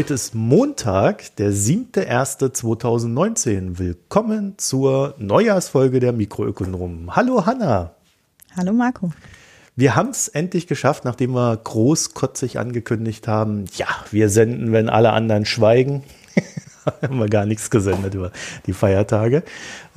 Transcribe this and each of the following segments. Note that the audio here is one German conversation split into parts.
Heute ist Montag, der 7.1.2019. Willkommen zur Neujahrsfolge der Mikroökonomen. Hallo Hanna. Hallo Marco. Wir haben es endlich geschafft, nachdem wir großkotzig angekündigt haben, ja, wir senden, wenn alle anderen schweigen. haben wir gar nichts gesendet über die Feiertage.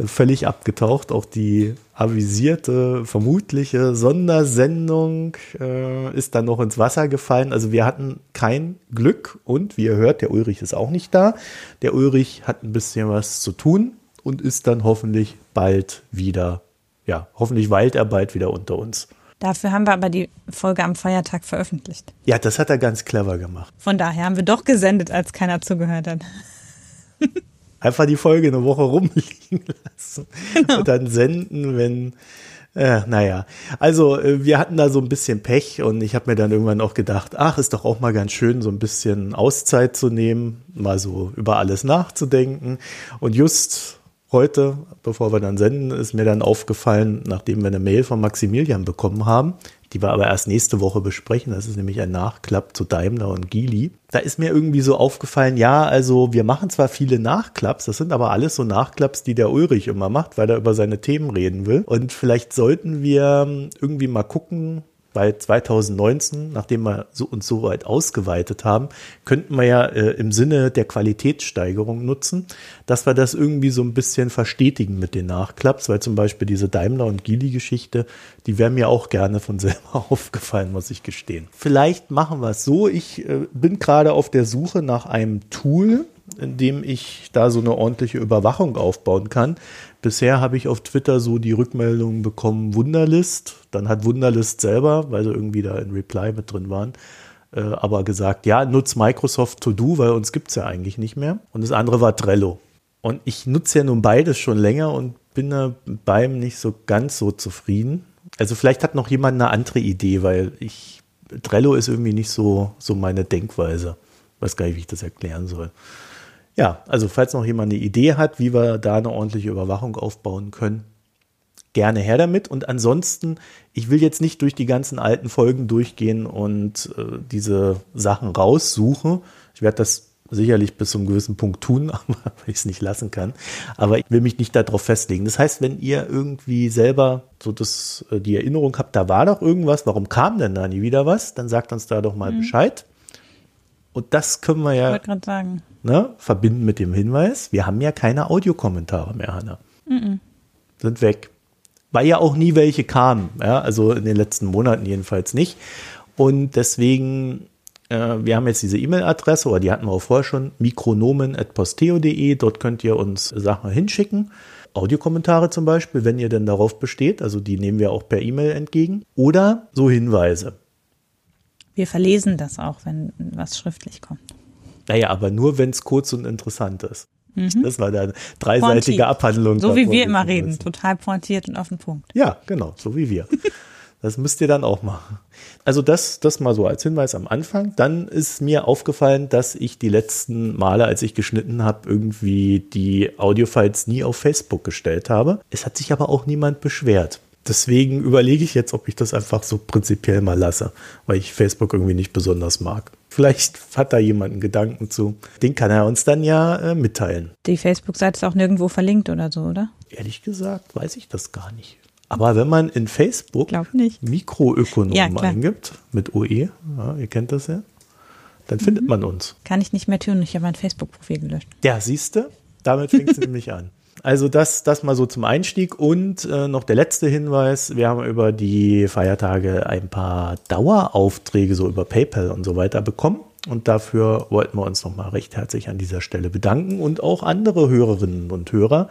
Völlig abgetaucht. Auch die avisierte, vermutliche Sondersendung äh, ist dann noch ins Wasser gefallen. Also wir hatten kein Glück und wie ihr hört, der Ulrich ist auch nicht da. Der Ulrich hat ein bisschen was zu tun und ist dann hoffentlich bald wieder, ja, hoffentlich weilt er bald wieder unter uns. Dafür haben wir aber die Folge am Feiertag veröffentlicht. Ja, das hat er ganz clever gemacht. Von daher haben wir doch gesendet, als keiner zugehört hat. Einfach die Folge eine Woche rumliegen lassen genau. und dann senden, wenn äh, naja, also äh, wir hatten da so ein bisschen Pech und ich habe mir dann irgendwann auch gedacht, ach, ist doch auch mal ganz schön, so ein bisschen Auszeit zu nehmen, mal so über alles nachzudenken. Und just heute, bevor wir dann senden, ist mir dann aufgefallen, nachdem wir eine Mail von Maximilian bekommen haben, die wir aber erst nächste Woche besprechen. Das ist nämlich ein Nachklapp zu Daimler und Geely. Da ist mir irgendwie so aufgefallen, ja, also wir machen zwar viele Nachklapps, das sind aber alles so Nachklapps, die der Ulrich immer macht, weil er über seine Themen reden will. Und vielleicht sollten wir irgendwie mal gucken, weil 2019, nachdem wir so und so weit ausgeweitet haben, könnten wir ja äh, im Sinne der Qualitätssteigerung nutzen, dass wir das irgendwie so ein bisschen verstetigen mit den Nachklaps, weil zum Beispiel diese Daimler und Gili-Geschichte, die wäre mir auch gerne von selber aufgefallen, muss ich gestehen. Vielleicht machen wir es so. Ich äh, bin gerade auf der Suche nach einem Tool, in dem ich da so eine ordentliche Überwachung aufbauen kann. Bisher habe ich auf Twitter so die Rückmeldung bekommen, Wunderlist. Dann hat Wunderlist selber, weil sie irgendwie da in Reply mit drin waren, äh, aber gesagt, ja, nutzt Microsoft To Do, weil uns gibt es ja eigentlich nicht mehr. Und das andere war Trello. Und ich nutze ja nun beides schon länger und bin da beim nicht so ganz so zufrieden. Also vielleicht hat noch jemand eine andere Idee, weil ich Trello ist irgendwie nicht so, so meine Denkweise. Weiß gar nicht, wie ich das erklären soll. Ja, also falls noch jemand eine Idee hat, wie wir da eine ordentliche Überwachung aufbauen können, gerne her damit. Und ansonsten, ich will jetzt nicht durch die ganzen alten Folgen durchgehen und äh, diese Sachen raussuchen. Ich werde das sicherlich bis zu einem gewissen Punkt tun, aber weil ich es nicht lassen kann. Aber ich will mich nicht darauf festlegen. Das heißt, wenn ihr irgendwie selber so das, äh, die Erinnerung habt, da war doch irgendwas, warum kam denn da nie wieder was, dann sagt uns da doch mal mhm. Bescheid. Und das können wir ja ne, verbinden mit dem Hinweis, wir haben ja keine Audiokommentare mehr, Hanna. Mhm. Sind weg. Weil ja auch nie welche kamen, ja, also in den letzten Monaten jedenfalls nicht. Und deswegen, äh, wir haben jetzt diese E-Mail-Adresse, oder die hatten wir auch vorher schon, mikronomen.posteo.de, dort könnt ihr uns Sachen hinschicken. Audiokommentare zum Beispiel, wenn ihr denn darauf besteht, also die nehmen wir auch per E-Mail entgegen. Oder so Hinweise. Wir verlesen das auch, wenn was schriftlich kommt. Naja, aber nur, wenn es kurz und interessant ist. Mhm. Das war eine dreiseitige Pointiert. Abhandlung. So wie wir immer reden, total pointiert und auf den Punkt. Ja, genau, so wie wir. das müsst ihr dann auch machen. Also das, das mal so als Hinweis am Anfang. Dann ist mir aufgefallen, dass ich die letzten Male, als ich geschnitten habe, irgendwie die Audiofiles nie auf Facebook gestellt habe. Es hat sich aber auch niemand beschwert. Deswegen überlege ich jetzt, ob ich das einfach so prinzipiell mal lasse, weil ich Facebook irgendwie nicht besonders mag. Vielleicht hat da jemand einen Gedanken zu. Den kann er uns dann ja äh, mitteilen. Die Facebook-Seite ist auch nirgendwo verlinkt oder so, oder? Ehrlich gesagt, weiß ich das gar nicht. Aber wenn man in Facebook Mikroökonom ja, eingibt, mit OE, ja, ihr kennt das ja, dann mhm. findet man uns. Kann ich nicht mehr tun, ich habe mein Facebook-Profil gelöscht. Ja, siehst du? Damit fängt es nämlich an. Also das, das mal so zum Einstieg. Und äh, noch der letzte Hinweis. Wir haben über die Feiertage ein paar Daueraufträge so über PayPal und so weiter bekommen. Und dafür wollten wir uns nochmal recht herzlich an dieser Stelle bedanken und auch andere Hörerinnen und Hörer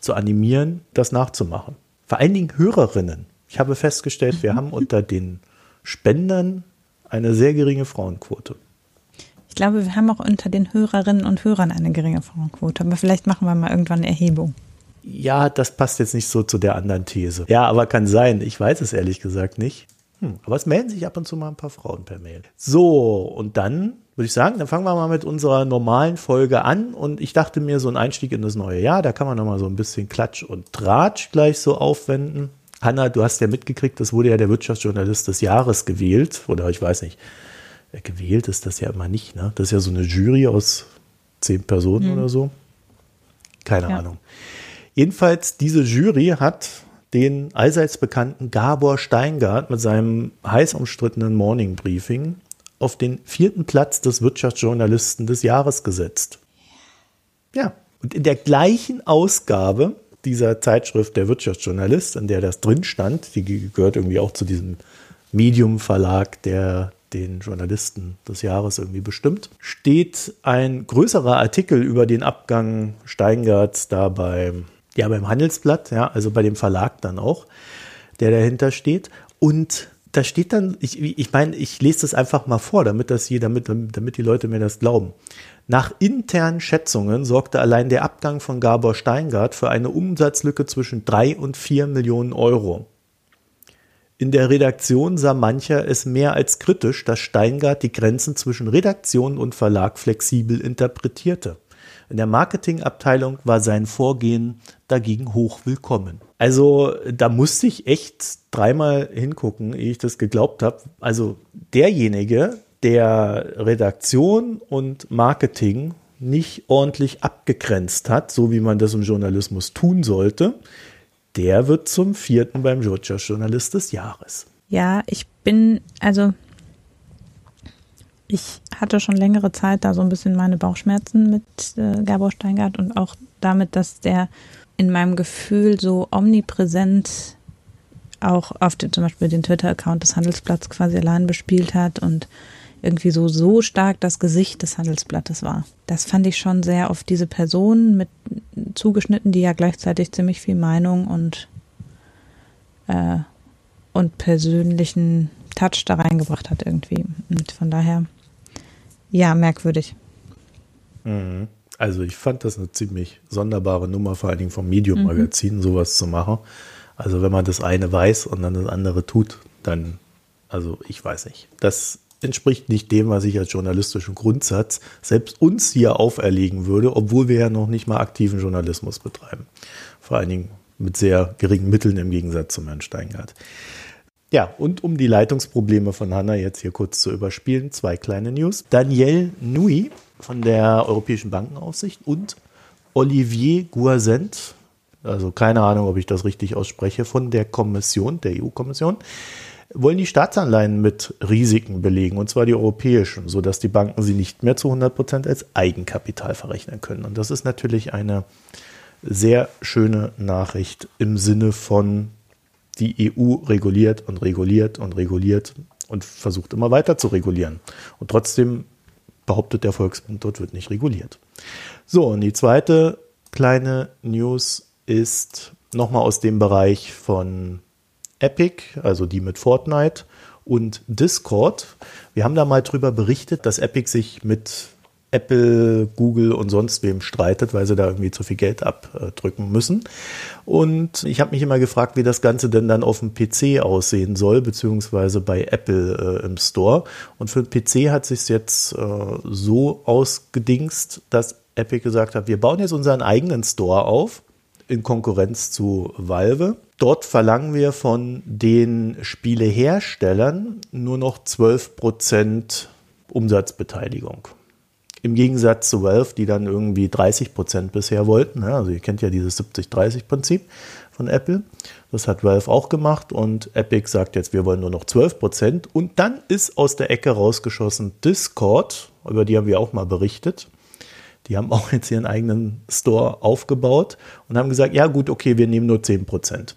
zu animieren, das nachzumachen. Vor allen Dingen Hörerinnen. Ich habe festgestellt, wir haben unter den Spendern eine sehr geringe Frauenquote. Ich glaube, wir haben auch unter den Hörerinnen und Hörern eine geringe Frauenquote, aber vielleicht machen wir mal irgendwann eine Erhebung. Ja, das passt jetzt nicht so zu der anderen These. Ja, aber kann sein. Ich weiß es ehrlich gesagt nicht. Hm, aber es melden sich ab und zu mal ein paar Frauen per Mail. So, und dann würde ich sagen, dann fangen wir mal mit unserer normalen Folge an. Und ich dachte mir, so ein Einstieg in das neue Jahr, da kann man nochmal so ein bisschen Klatsch und Tratsch gleich so aufwenden. Hanna, du hast ja mitgekriegt, das wurde ja der Wirtschaftsjournalist des Jahres gewählt. Oder ich weiß nicht, gewählt ist das ja immer nicht, ne? Das ist ja so eine Jury aus zehn Personen mhm. oder so. Keine ja. Ahnung. Jedenfalls, diese Jury hat den allseits bekannten Gabor Steingart mit seinem heiß umstrittenen Morning Briefing auf den vierten Platz des Wirtschaftsjournalisten des Jahres gesetzt. Ja, und in der gleichen Ausgabe dieser Zeitschrift der Wirtschaftsjournalist, in der das drin stand, die gehört irgendwie auch zu diesem Medium Verlag, der den Journalisten des Jahres irgendwie bestimmt, steht ein größerer Artikel über den Abgang Steingarts da beim, ja, beim Handelsblatt, ja, also bei dem Verlag dann auch, der dahinter steht. Und da steht dann, ich, ich meine, ich lese das einfach mal vor, damit das hier, damit, damit die Leute mir das glauben. Nach internen Schätzungen sorgte allein der Abgang von Gabor Steingart für eine Umsatzlücke zwischen drei und vier Millionen Euro. In der Redaktion sah mancher es mehr als kritisch, dass Steingart die Grenzen zwischen Redaktion und Verlag flexibel interpretierte. In der Marketingabteilung war sein Vorgehen dagegen hoch willkommen. Also da musste ich echt dreimal hingucken, ehe ich das geglaubt habe. Also derjenige, der Redaktion und Marketing nicht ordentlich abgegrenzt hat, so wie man das im Journalismus tun sollte, der wird zum vierten beim Georgia Journalist des Jahres. Ja, ich bin, also ich hatte schon längere Zeit da so ein bisschen meine Bauchschmerzen mit äh, Gabor Steingart und auch damit, dass der in meinem Gefühl so omnipräsent auch auf den, zum Beispiel den Twitter-Account des Handelsblatts quasi allein bespielt hat und irgendwie so, so stark das Gesicht des Handelsblattes war. Das fand ich schon sehr auf diese Person mit zugeschnitten, die ja gleichzeitig ziemlich viel Meinung und, äh, und persönlichen Touch da reingebracht hat irgendwie. Und von daher, ja, merkwürdig. Mhm. Also ich fand das eine ziemlich sonderbare Nummer, vor allen Dingen vom Medium-Magazin, mhm. sowas zu machen. Also wenn man das eine weiß und dann das andere tut, dann, also ich weiß nicht. Das entspricht nicht dem, was ich als journalistischen Grundsatz selbst uns hier auferlegen würde, obwohl wir ja noch nicht mal aktiven Journalismus betreiben. Vor allen Dingen mit sehr geringen Mitteln im Gegensatz zum Herrn Steingart. Ja, und um die Leitungsprobleme von Hanna jetzt hier kurz zu überspielen, zwei kleine News. Danielle Nui von der Europäischen Bankenaufsicht und Olivier Guazent, also keine Ahnung, ob ich das richtig ausspreche, von der Kommission, der EU-Kommission, wollen die Staatsanleihen mit Risiken belegen, und zwar die europäischen, sodass die Banken sie nicht mehr zu 100 Prozent als Eigenkapital verrechnen können. Und das ist natürlich eine sehr schöne Nachricht im Sinne von, die EU reguliert und reguliert und reguliert und versucht immer weiter zu regulieren. Und trotzdem behauptet der Volksbund, dort wird nicht reguliert. So, und die zweite kleine News ist nochmal aus dem Bereich von Epic, also die mit Fortnite und Discord. Wir haben da mal drüber berichtet, dass Epic sich mit Apple, Google und sonst wem streitet, weil sie da irgendwie zu viel Geld abdrücken müssen. Und ich habe mich immer gefragt, wie das Ganze denn dann auf dem PC aussehen soll, beziehungsweise bei Apple äh, im Store. Und für den PC hat sich jetzt äh, so ausgedingst, dass Epic gesagt hat, wir bauen jetzt unseren eigenen Store auf in Konkurrenz zu Valve. Dort verlangen wir von den Spieleherstellern nur noch 12% Umsatzbeteiligung. Im Gegensatz zu Valve, die dann irgendwie 30% bisher wollten. Also ihr kennt ja dieses 70-30-Prinzip von Apple. Das hat Valve auch gemacht und Epic sagt jetzt, wir wollen nur noch 12%. Und dann ist aus der Ecke rausgeschossen Discord, über die haben wir auch mal berichtet. Die haben auch jetzt ihren eigenen Store aufgebaut und haben gesagt, ja gut, okay, wir nehmen nur 10%.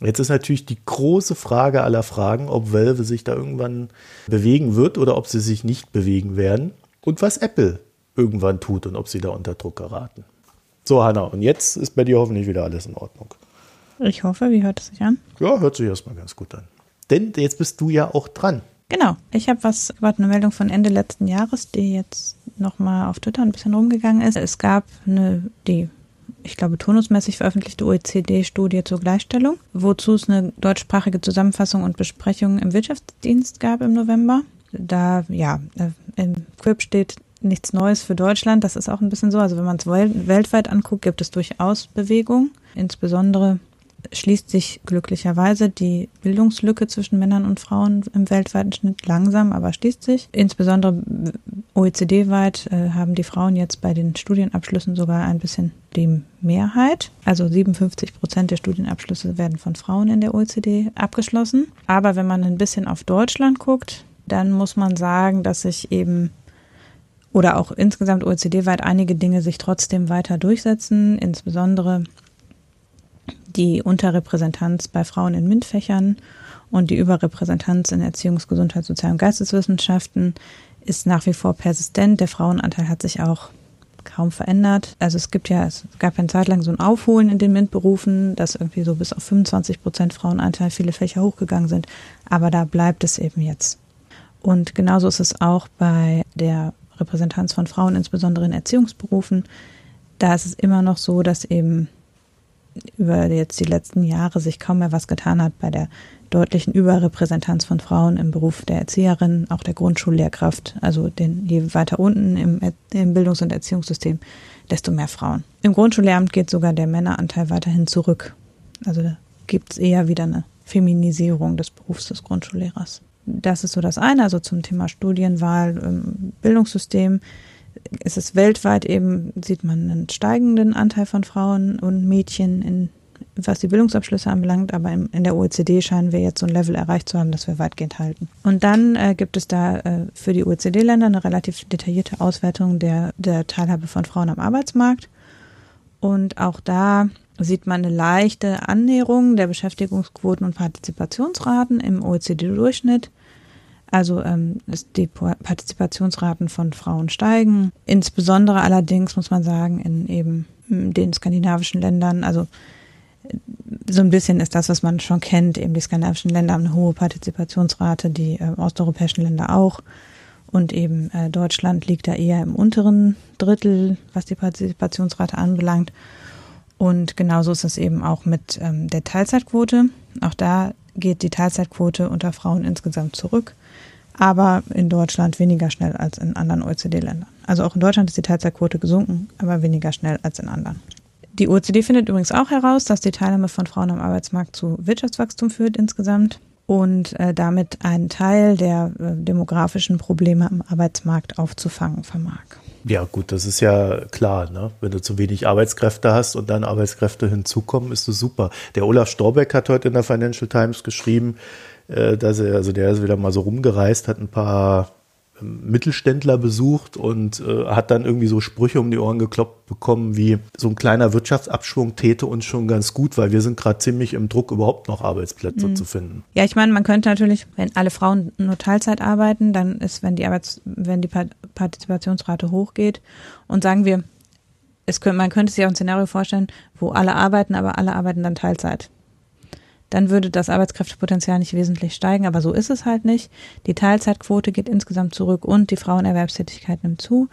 Jetzt ist natürlich die große Frage aller Fragen, ob Valve sich da irgendwann bewegen wird oder ob sie sich nicht bewegen werden und was Apple irgendwann tut und ob sie da unter Druck geraten. So, Hanna, und jetzt ist bei dir hoffentlich wieder alles in Ordnung. Ich hoffe, wie hört es sich an? Ja, hört sich erstmal ganz gut an. Denn jetzt bist du ja auch dran. Genau, ich habe was, war eine Meldung von Ende letzten Jahres, die jetzt nochmal auf Twitter ein bisschen rumgegangen ist. Es gab eine, die ich glaube, turnusmäßig veröffentlichte OECD-Studie zur Gleichstellung, wozu es eine deutschsprachige Zusammenfassung und Besprechung im Wirtschaftsdienst gab im November. Da, ja, äh, im Quip steht nichts Neues für Deutschland. Das ist auch ein bisschen so. Also wenn man es weltweit anguckt, gibt es durchaus Bewegung. Insbesondere schließt sich glücklicherweise die Bildungslücke zwischen Männern und Frauen im weltweiten Schnitt langsam, aber schließt sich. Insbesondere OECD-weit äh, haben die Frauen jetzt bei den Studienabschlüssen sogar ein bisschen die Mehrheit. Also 57 Prozent der Studienabschlüsse werden von Frauen in der OECD abgeschlossen. Aber wenn man ein bisschen auf Deutschland guckt, dann muss man sagen, dass sich eben oder auch insgesamt OECD-weit einige Dinge sich trotzdem weiter durchsetzen, insbesondere die Unterrepräsentanz bei Frauen in MINT-Fächern und die Überrepräsentanz in Erziehungs-, Gesundheits-, Sozial- und Geisteswissenschaften ist nach wie vor persistent. Der Frauenanteil hat sich auch kaum verändert. Also es gibt ja, es gab eine Zeit lang so ein Aufholen in den MINT-Berufen, dass irgendwie so bis auf 25 Prozent Frauenanteil viele Fächer hochgegangen sind. Aber da bleibt es eben jetzt. Und genauso ist es auch bei der Repräsentanz von Frauen, insbesondere in Erziehungsberufen. Da ist es immer noch so, dass eben über jetzt die letzten Jahre sich kaum mehr was getan hat bei der deutlichen Überrepräsentanz von Frauen im Beruf der Erzieherin, auch der Grundschullehrkraft, also den, je weiter unten im, im Bildungs- und Erziehungssystem, desto mehr Frauen. Im Grundschullehramt geht sogar der Männeranteil weiterhin zurück. Also gibt es eher wieder eine Feminisierung des Berufs des Grundschullehrers. Das ist so das eine, also zum Thema Studienwahl im Bildungssystem ist es weltweit eben, sieht man einen steigenden Anteil von Frauen und Mädchen in was die Bildungsabschlüsse anbelangt, aber in, in der OECD scheinen wir jetzt so ein Level erreicht zu haben, das wir weitgehend halten. Und dann äh, gibt es da äh, für die OECD-Länder eine relativ detaillierte Auswertung der, der Teilhabe von Frauen am Arbeitsmarkt. Und auch da sieht man eine leichte Annäherung der Beschäftigungsquoten und Partizipationsraten im OECD-Durchschnitt. Also ähm, die Partizipationsraten von Frauen steigen. Insbesondere allerdings muss man sagen, in eben den skandinavischen Ländern, also äh, so ein bisschen ist das, was man schon kennt. Eben die skandinavischen Länder haben eine hohe Partizipationsrate, die äh, osteuropäischen Länder auch. Und eben äh, Deutschland liegt da eher im unteren Drittel, was die Partizipationsrate anbelangt. Und genauso ist es eben auch mit ähm, der Teilzeitquote. Auch da geht die Teilzeitquote unter Frauen insgesamt zurück aber in Deutschland weniger schnell als in anderen OECD-Ländern. Also auch in Deutschland ist die Teilzeitquote gesunken, aber weniger schnell als in anderen. Die OECD findet übrigens auch heraus, dass die Teilnahme von Frauen am Arbeitsmarkt zu Wirtschaftswachstum führt insgesamt und äh, damit einen Teil der äh, demografischen Probleme am Arbeitsmarkt aufzufangen vermag. Ja, gut, das ist ja klar, ne? Wenn du zu wenig Arbeitskräfte hast und dann Arbeitskräfte hinzukommen, ist das super. Der Olaf Storbeck hat heute in der Financial Times geschrieben, äh, dass er, also der ist wieder mal so rumgereist, hat ein paar Mittelständler besucht und äh, hat dann irgendwie so Sprüche um die Ohren gekloppt bekommen, wie so ein kleiner Wirtschaftsabschwung täte uns schon ganz gut, weil wir sind gerade ziemlich im Druck, überhaupt noch Arbeitsplätze mhm. zu finden. Ja, ich meine, man könnte natürlich, wenn alle Frauen nur Teilzeit arbeiten, dann ist, wenn die Arbeits, wenn die Partizipationsrate hochgeht und sagen wir, es könnte, man könnte sich auch ein Szenario vorstellen, wo alle arbeiten, aber alle arbeiten dann Teilzeit dann würde das Arbeitskräftepotenzial nicht wesentlich steigen, aber so ist es halt nicht. Die Teilzeitquote geht insgesamt zurück und die Frauenerwerbstätigkeit nimmt zu.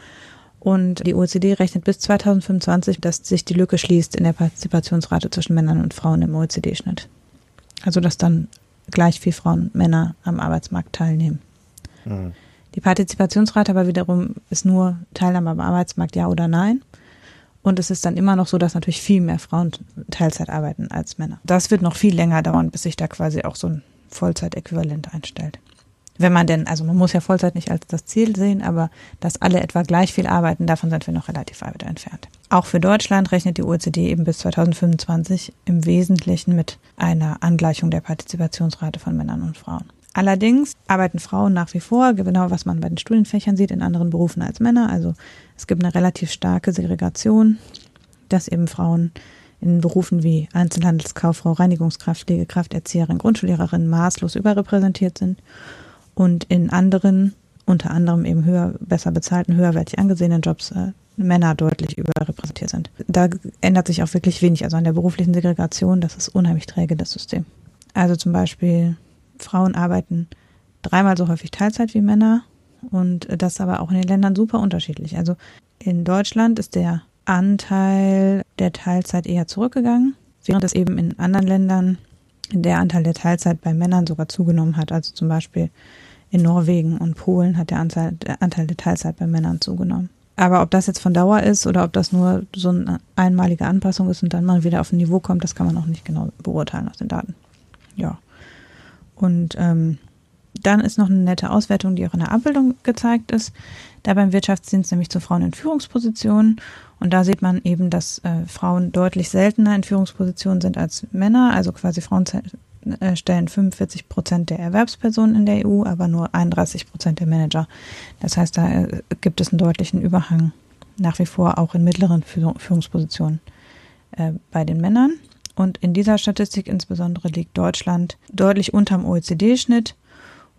Und die OECD rechnet bis 2025, dass sich die Lücke schließt in der Partizipationsrate zwischen Männern und Frauen im OECD-Schnitt. Also dass dann gleich viel Frauen und Männer am Arbeitsmarkt teilnehmen. Mhm. Die Partizipationsrate aber wiederum ist nur Teilnahme am Arbeitsmarkt, ja oder nein. Und es ist dann immer noch so, dass natürlich viel mehr Frauen Teilzeit arbeiten als Männer. Das wird noch viel länger dauern, bis sich da quasi auch so ein Vollzeitäquivalent einstellt. Wenn man denn, also man muss ja Vollzeit nicht als das Ziel sehen, aber dass alle etwa gleich viel arbeiten, davon sind wir noch relativ weit entfernt. Auch für Deutschland rechnet die OECD eben bis 2025 im Wesentlichen mit einer Angleichung der Partizipationsrate von Männern und Frauen. Allerdings arbeiten Frauen nach wie vor, genau was man bei den Studienfächern sieht, in anderen Berufen als Männer. Also es gibt eine relativ starke Segregation, dass eben Frauen in Berufen wie Einzelhandelskauffrau, Reinigungskraft, Pflegekraft, Erzieherin, Grundschullehrerin maßlos überrepräsentiert sind und in anderen, unter anderem eben höher, besser bezahlten, höherwertig angesehenen Jobs äh, Männer deutlich überrepräsentiert sind. Da ändert sich auch wirklich wenig. Also an der beruflichen Segregation, das ist unheimlich träge, das System. Also zum Beispiel Frauen arbeiten dreimal so häufig Teilzeit wie Männer und das aber auch in den Ländern super unterschiedlich. Also in Deutschland ist der Anteil der Teilzeit eher zurückgegangen, während es eben in anderen Ländern der Anteil der Teilzeit bei Männern sogar zugenommen hat. Also zum Beispiel in Norwegen und Polen hat der Anteil, der Anteil der Teilzeit bei Männern zugenommen. aber ob das jetzt von Dauer ist oder ob das nur so eine einmalige Anpassung ist und dann mal wieder auf ein Niveau kommt, das kann man noch nicht genau beurteilen aus den Daten. Ja. Und ähm, dann ist noch eine nette Auswertung, die auch in der Abbildung gezeigt ist. Da beim Wirtschaftsdienst nämlich zu Frauen in Führungspositionen. Und da sieht man eben, dass äh, Frauen deutlich seltener in Führungspositionen sind als Männer. Also quasi Frauen äh, stellen 45 Prozent der Erwerbspersonen in der EU, aber nur 31 Prozent der Manager. Das heißt, da äh, gibt es einen deutlichen Überhang nach wie vor auch in mittleren Führungspositionen äh, bei den Männern. Und in dieser Statistik insbesondere liegt Deutschland deutlich unterm OECD-Schnitt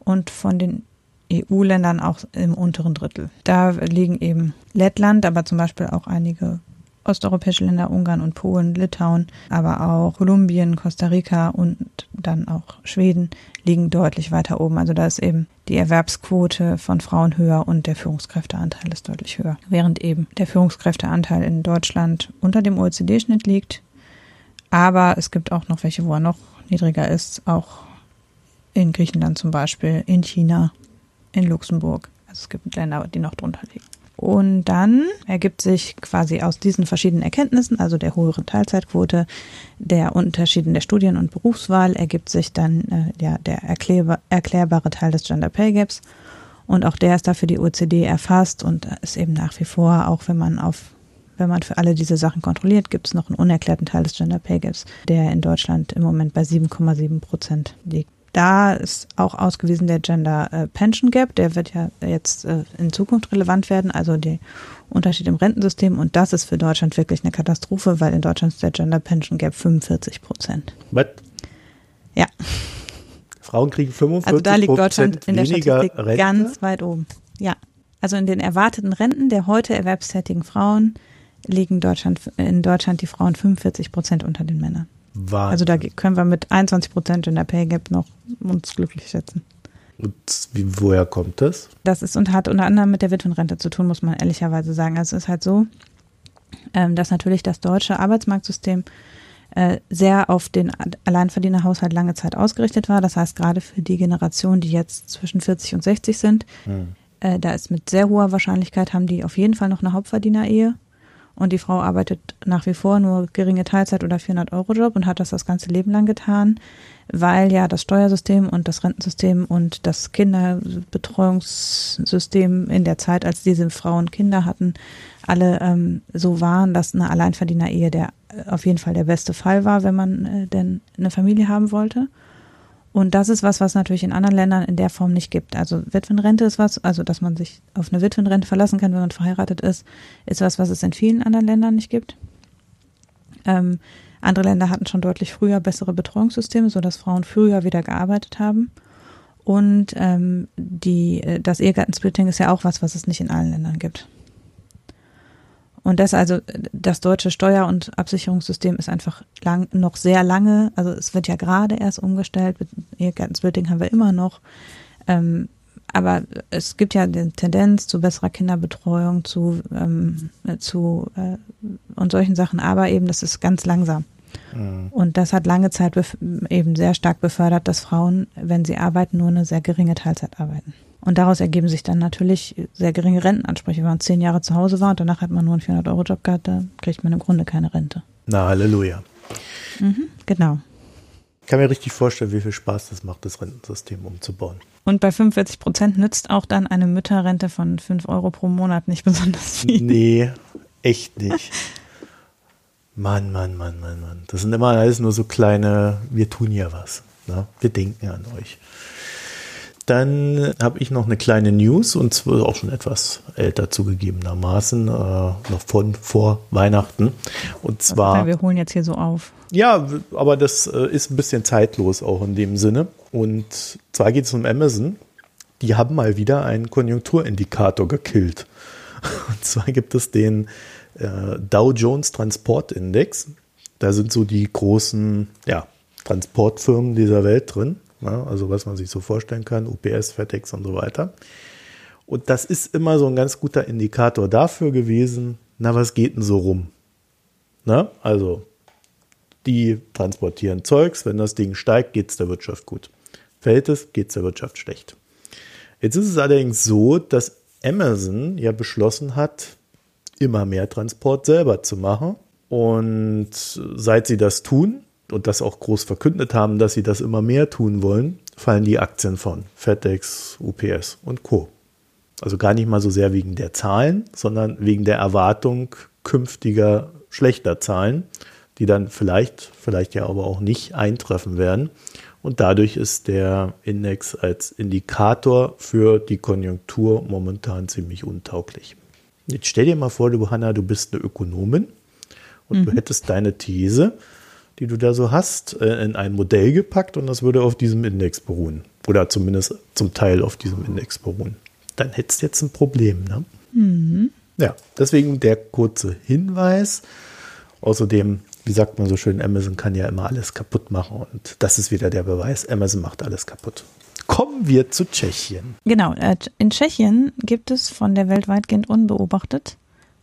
und von den EU-Ländern auch im unteren Drittel. Da liegen eben Lettland, aber zum Beispiel auch einige osteuropäische Länder, Ungarn und Polen, Litauen, aber auch Kolumbien, Costa Rica und dann auch Schweden liegen deutlich weiter oben. Also da ist eben die Erwerbsquote von Frauen höher und der Führungskräfteanteil ist deutlich höher. Während eben der Führungskräfteanteil in Deutschland unter dem OECD-Schnitt liegt. Aber es gibt auch noch welche, wo er noch niedriger ist, auch in Griechenland zum Beispiel, in China, in Luxemburg. Also es gibt Länder, die noch drunter liegen. Und dann ergibt sich quasi aus diesen verschiedenen Erkenntnissen, also der höheren Teilzeitquote, der Unterschieden der Studien- und Berufswahl, ergibt sich dann äh, ja, der erklärbar, erklärbare Teil des Gender Pay Gaps. Und auch der ist da für die OECD erfasst und ist eben nach wie vor, auch wenn man auf wenn man für alle diese Sachen kontrolliert, gibt es noch einen unerklärten Teil des Gender Pay Gaps, der in Deutschland im Moment bei 7,7 Prozent liegt da ist auch ausgewiesen der Gender äh, Pension Gap, der wird ja jetzt äh, in Zukunft relevant werden, also der Unterschied im Rentensystem und das ist für Deutschland wirklich eine Katastrophe, weil in Deutschland ist der Gender Pension Gap 45 Prozent. Was? Ja. Frauen kriegen 45% Also da liegt Deutschland in der Statistik Rente? ganz weit oben. Ja. Also in den erwarteten Renten der heute erwerbstätigen Frauen liegen Deutschland, in Deutschland die Frauen 45 Prozent unter den Männern. Wahnsinn. Also da können wir mit 21 Prozent in der Pay Gap noch uns glücklich schätzen. Und wie, woher kommt das? Das ist und hat unter anderem mit der Witwenrente zu tun, muss man ehrlicherweise sagen. Also es ist halt so, ähm, dass natürlich das deutsche Arbeitsmarktsystem äh, sehr auf den Alleinverdienerhaushalt lange Zeit ausgerichtet war. Das heißt, gerade für die Generation, die jetzt zwischen 40 und 60 sind, hm. äh, da ist mit sehr hoher Wahrscheinlichkeit, haben die auf jeden Fall noch eine Hauptverdienerehe und die Frau arbeitet nach wie vor nur geringe Teilzeit oder 400 Euro Job und hat das das ganze Leben lang getan, weil ja das Steuersystem und das Rentensystem und das Kinderbetreuungssystem in der Zeit, als diese Frauen Kinder hatten, alle ähm, so waren, dass eine Alleinverdiener-Ehe der äh, auf jeden Fall der beste Fall war, wenn man äh, denn eine Familie haben wollte. Und das ist was, was natürlich in anderen Ländern in der Form nicht gibt. Also Witwenrente ist was, also dass man sich auf eine Witwenrente verlassen kann, wenn man verheiratet ist, ist was, was es in vielen anderen Ländern nicht gibt. Ähm, andere Länder hatten schon deutlich früher bessere Betreuungssysteme, sodass Frauen früher wieder gearbeitet haben. Und ähm, die, äh, das Ehegattensplitting ist ja auch was, was es nicht in allen Ländern gibt. Und das also, das deutsche Steuer- und Absicherungssystem ist einfach lang, noch sehr lange, also es wird ja gerade erst umgestellt, Ehegattensplitting haben wir immer noch. Ähm, aber es gibt ja die Tendenz zu besserer Kinderbetreuung, zu, ähm, zu äh, und solchen Sachen, aber eben das ist ganz langsam. Mhm. Und das hat lange Zeit eben sehr stark befördert, dass Frauen, wenn sie arbeiten, nur eine sehr geringe Teilzeit arbeiten. Und daraus ergeben sich dann natürlich sehr geringe Rentenansprüche. Wenn man zehn Jahre zu Hause war und danach hat man nur einen 400-Euro-Job gehabt, da kriegt man im Grunde keine Rente. Na, Halleluja. Mhm, genau. Ich kann mir richtig vorstellen, wie viel Spaß das macht, das Rentensystem umzubauen. Und bei 45 Prozent nützt auch dann eine Mütterrente von 5 Euro pro Monat nicht besonders viel. Nee, echt nicht. Mann, Mann, Mann, Mann, Mann. Das sind immer alles nur so kleine, wir tun ja was. Ne? Wir denken an euch. Dann habe ich noch eine kleine News und zwar auch schon etwas älter zugegebenermaßen, äh, noch von vor Weihnachten. Und zwar. Wir holen jetzt hier so auf. Ja, aber das äh, ist ein bisschen zeitlos auch in dem Sinne. Und zwar geht es um Amazon. Die haben mal wieder einen Konjunkturindikator gekillt. Und zwar gibt es den äh, Dow Jones Transportindex. Da sind so die großen ja, Transportfirmen dieser Welt drin. Ja, also was man sich so vorstellen kann, UPS, FedEx und so weiter. Und das ist immer so ein ganz guter Indikator dafür gewesen, na, was geht denn so rum? Na, also, die transportieren Zeugs, wenn das Ding steigt, geht es der Wirtschaft gut. Fällt es, geht es der Wirtschaft schlecht. Jetzt ist es allerdings so, dass Amazon ja beschlossen hat, immer mehr Transport selber zu machen. Und seit sie das tun und das auch groß verkündet haben, dass sie das immer mehr tun wollen, fallen die Aktien von FedEx, UPS und Co. Also gar nicht mal so sehr wegen der Zahlen, sondern wegen der Erwartung künftiger schlechter Zahlen, die dann vielleicht, vielleicht ja aber auch nicht eintreffen werden. Und dadurch ist der Index als Indikator für die Konjunktur momentan ziemlich untauglich. Jetzt stell dir mal vor, du Hanna, du bist eine Ökonomin und mhm. du hättest deine These, die du da so hast, äh, in ein Modell gepackt und das würde auf diesem Index beruhen. Oder zumindest zum Teil auf diesem Index beruhen. Dann hättest du jetzt ein Problem. Ne? Mhm. Ja, deswegen der kurze Hinweis. Außerdem, wie sagt man so schön, Amazon kann ja immer alles kaputt machen und das ist wieder der Beweis, Amazon macht alles kaputt. Kommen wir zu Tschechien. Genau, äh, in Tschechien gibt es von der Welt weitgehend unbeobachtet,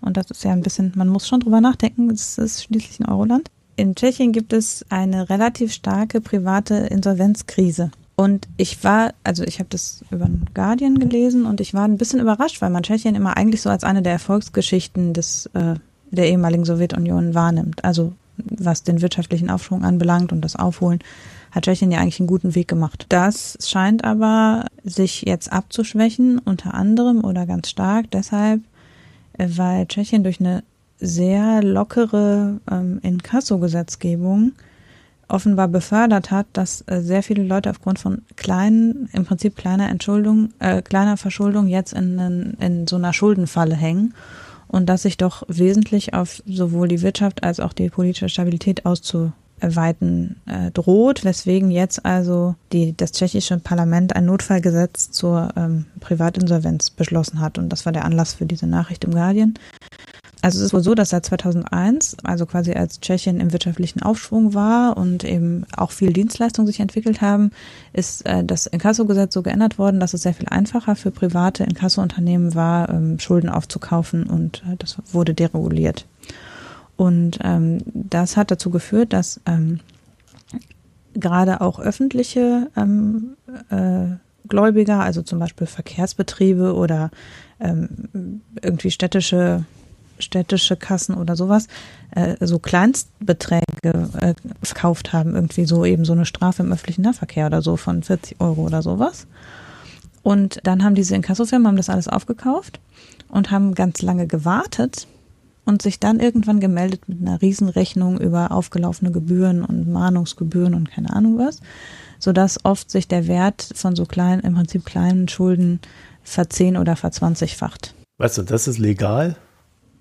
und das ist ja ein bisschen, man muss schon drüber nachdenken, es ist schließlich ein Euroland. In Tschechien gibt es eine relativ starke private Insolvenzkrise. Und ich war, also ich habe das über den Guardian gelesen und ich war ein bisschen überrascht, weil man Tschechien immer eigentlich so als eine der Erfolgsgeschichten des, äh, der ehemaligen Sowjetunion wahrnimmt. Also was den wirtschaftlichen Aufschwung anbelangt und das Aufholen, hat Tschechien ja eigentlich einen guten Weg gemacht. Das scheint aber sich jetzt abzuschwächen, unter anderem oder ganz stark deshalb, äh, weil Tschechien durch eine sehr lockere ähm, Inkasso-Gesetzgebung offenbar befördert hat, dass äh, sehr viele Leute aufgrund von kleinen, im Prinzip kleiner Entschuldung, äh, kleiner Verschuldung jetzt in, in so einer Schuldenfalle hängen und dass sich doch wesentlich auf sowohl die Wirtschaft als auch die politische Stabilität auszuweiten äh, droht, weswegen jetzt also die, das tschechische Parlament ein Notfallgesetz zur ähm, Privatinsolvenz beschlossen hat und das war der Anlass für diese Nachricht im Guardian. Also es ist wohl so, dass seit 2001, also quasi als Tschechien im wirtschaftlichen Aufschwung war und eben auch viel Dienstleistungen sich entwickelt haben, ist äh, das Inkasso-Gesetz so geändert worden, dass es sehr viel einfacher für private Inkasso-Unternehmen war, ähm, Schulden aufzukaufen und äh, das wurde dereguliert. Und ähm, das hat dazu geführt, dass ähm, gerade auch öffentliche ähm, äh, Gläubiger, also zum Beispiel Verkehrsbetriebe oder ähm, irgendwie städtische städtische Kassen oder sowas äh, so Kleinstbeträge äh, verkauft haben, irgendwie so eben so eine Strafe im öffentlichen Nahverkehr oder so von 40 Euro oder sowas. Und dann haben diese Inkassofirmen haben das alles aufgekauft und haben ganz lange gewartet und sich dann irgendwann gemeldet mit einer Riesenrechnung über aufgelaufene Gebühren und Mahnungsgebühren und keine Ahnung was, sodass oft sich der Wert von so kleinen, im Prinzip kleinen Schulden verzehn- oder verzwanzigfacht. Weißt du, das ist legal?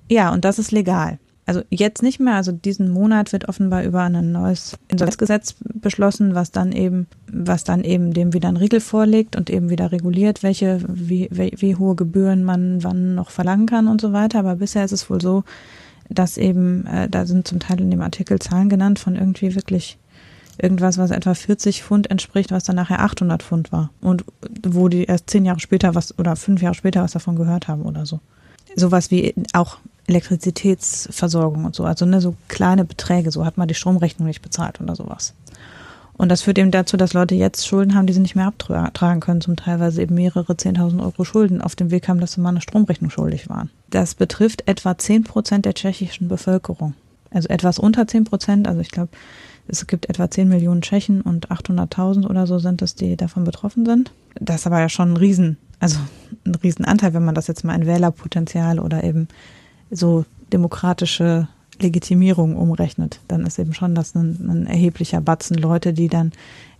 Ja, und das ist legal. Also jetzt nicht mehr, also diesen Monat wird offenbar über ein neues Insolvenzgesetz beschlossen, was dann eben, was dann eben dem wieder einen Riegel vorlegt und eben wieder reguliert, welche, wie, wie, wie hohe Gebühren man wann noch verlangen kann und so weiter. Aber bisher ist es wohl so, dass eben, äh, da sind zum Teil in dem Artikel Zahlen genannt von irgendwie wirklich irgendwas, was etwa 40 Pfund entspricht, was dann nachher 800 Pfund war. Und wo die erst zehn Jahre später was oder fünf Jahre später was davon gehört haben oder so. Sowas wie auch Elektrizitätsversorgung und so. Also ne, so kleine Beträge, so hat man die Stromrechnung nicht bezahlt oder sowas. Und das führt eben dazu, dass Leute jetzt Schulden haben, die sie nicht mehr abtragen können, zum teilweise eben mehrere 10.000 Euro Schulden auf dem Weg haben, dass sie mal eine Stromrechnung schuldig waren. Das betrifft etwa 10 Prozent der tschechischen Bevölkerung. Also etwas unter 10 Prozent, also ich glaube, es gibt etwa 10 Millionen Tschechen und 800.000 oder so sind es, die davon betroffen sind. Das ist aber ja schon ein Riesen, also ein Riesenanteil, wenn man das jetzt mal in Wählerpotenzial oder eben so demokratische Legitimierung umrechnet, dann ist eben schon das ein, ein erheblicher Batzen Leute, die dann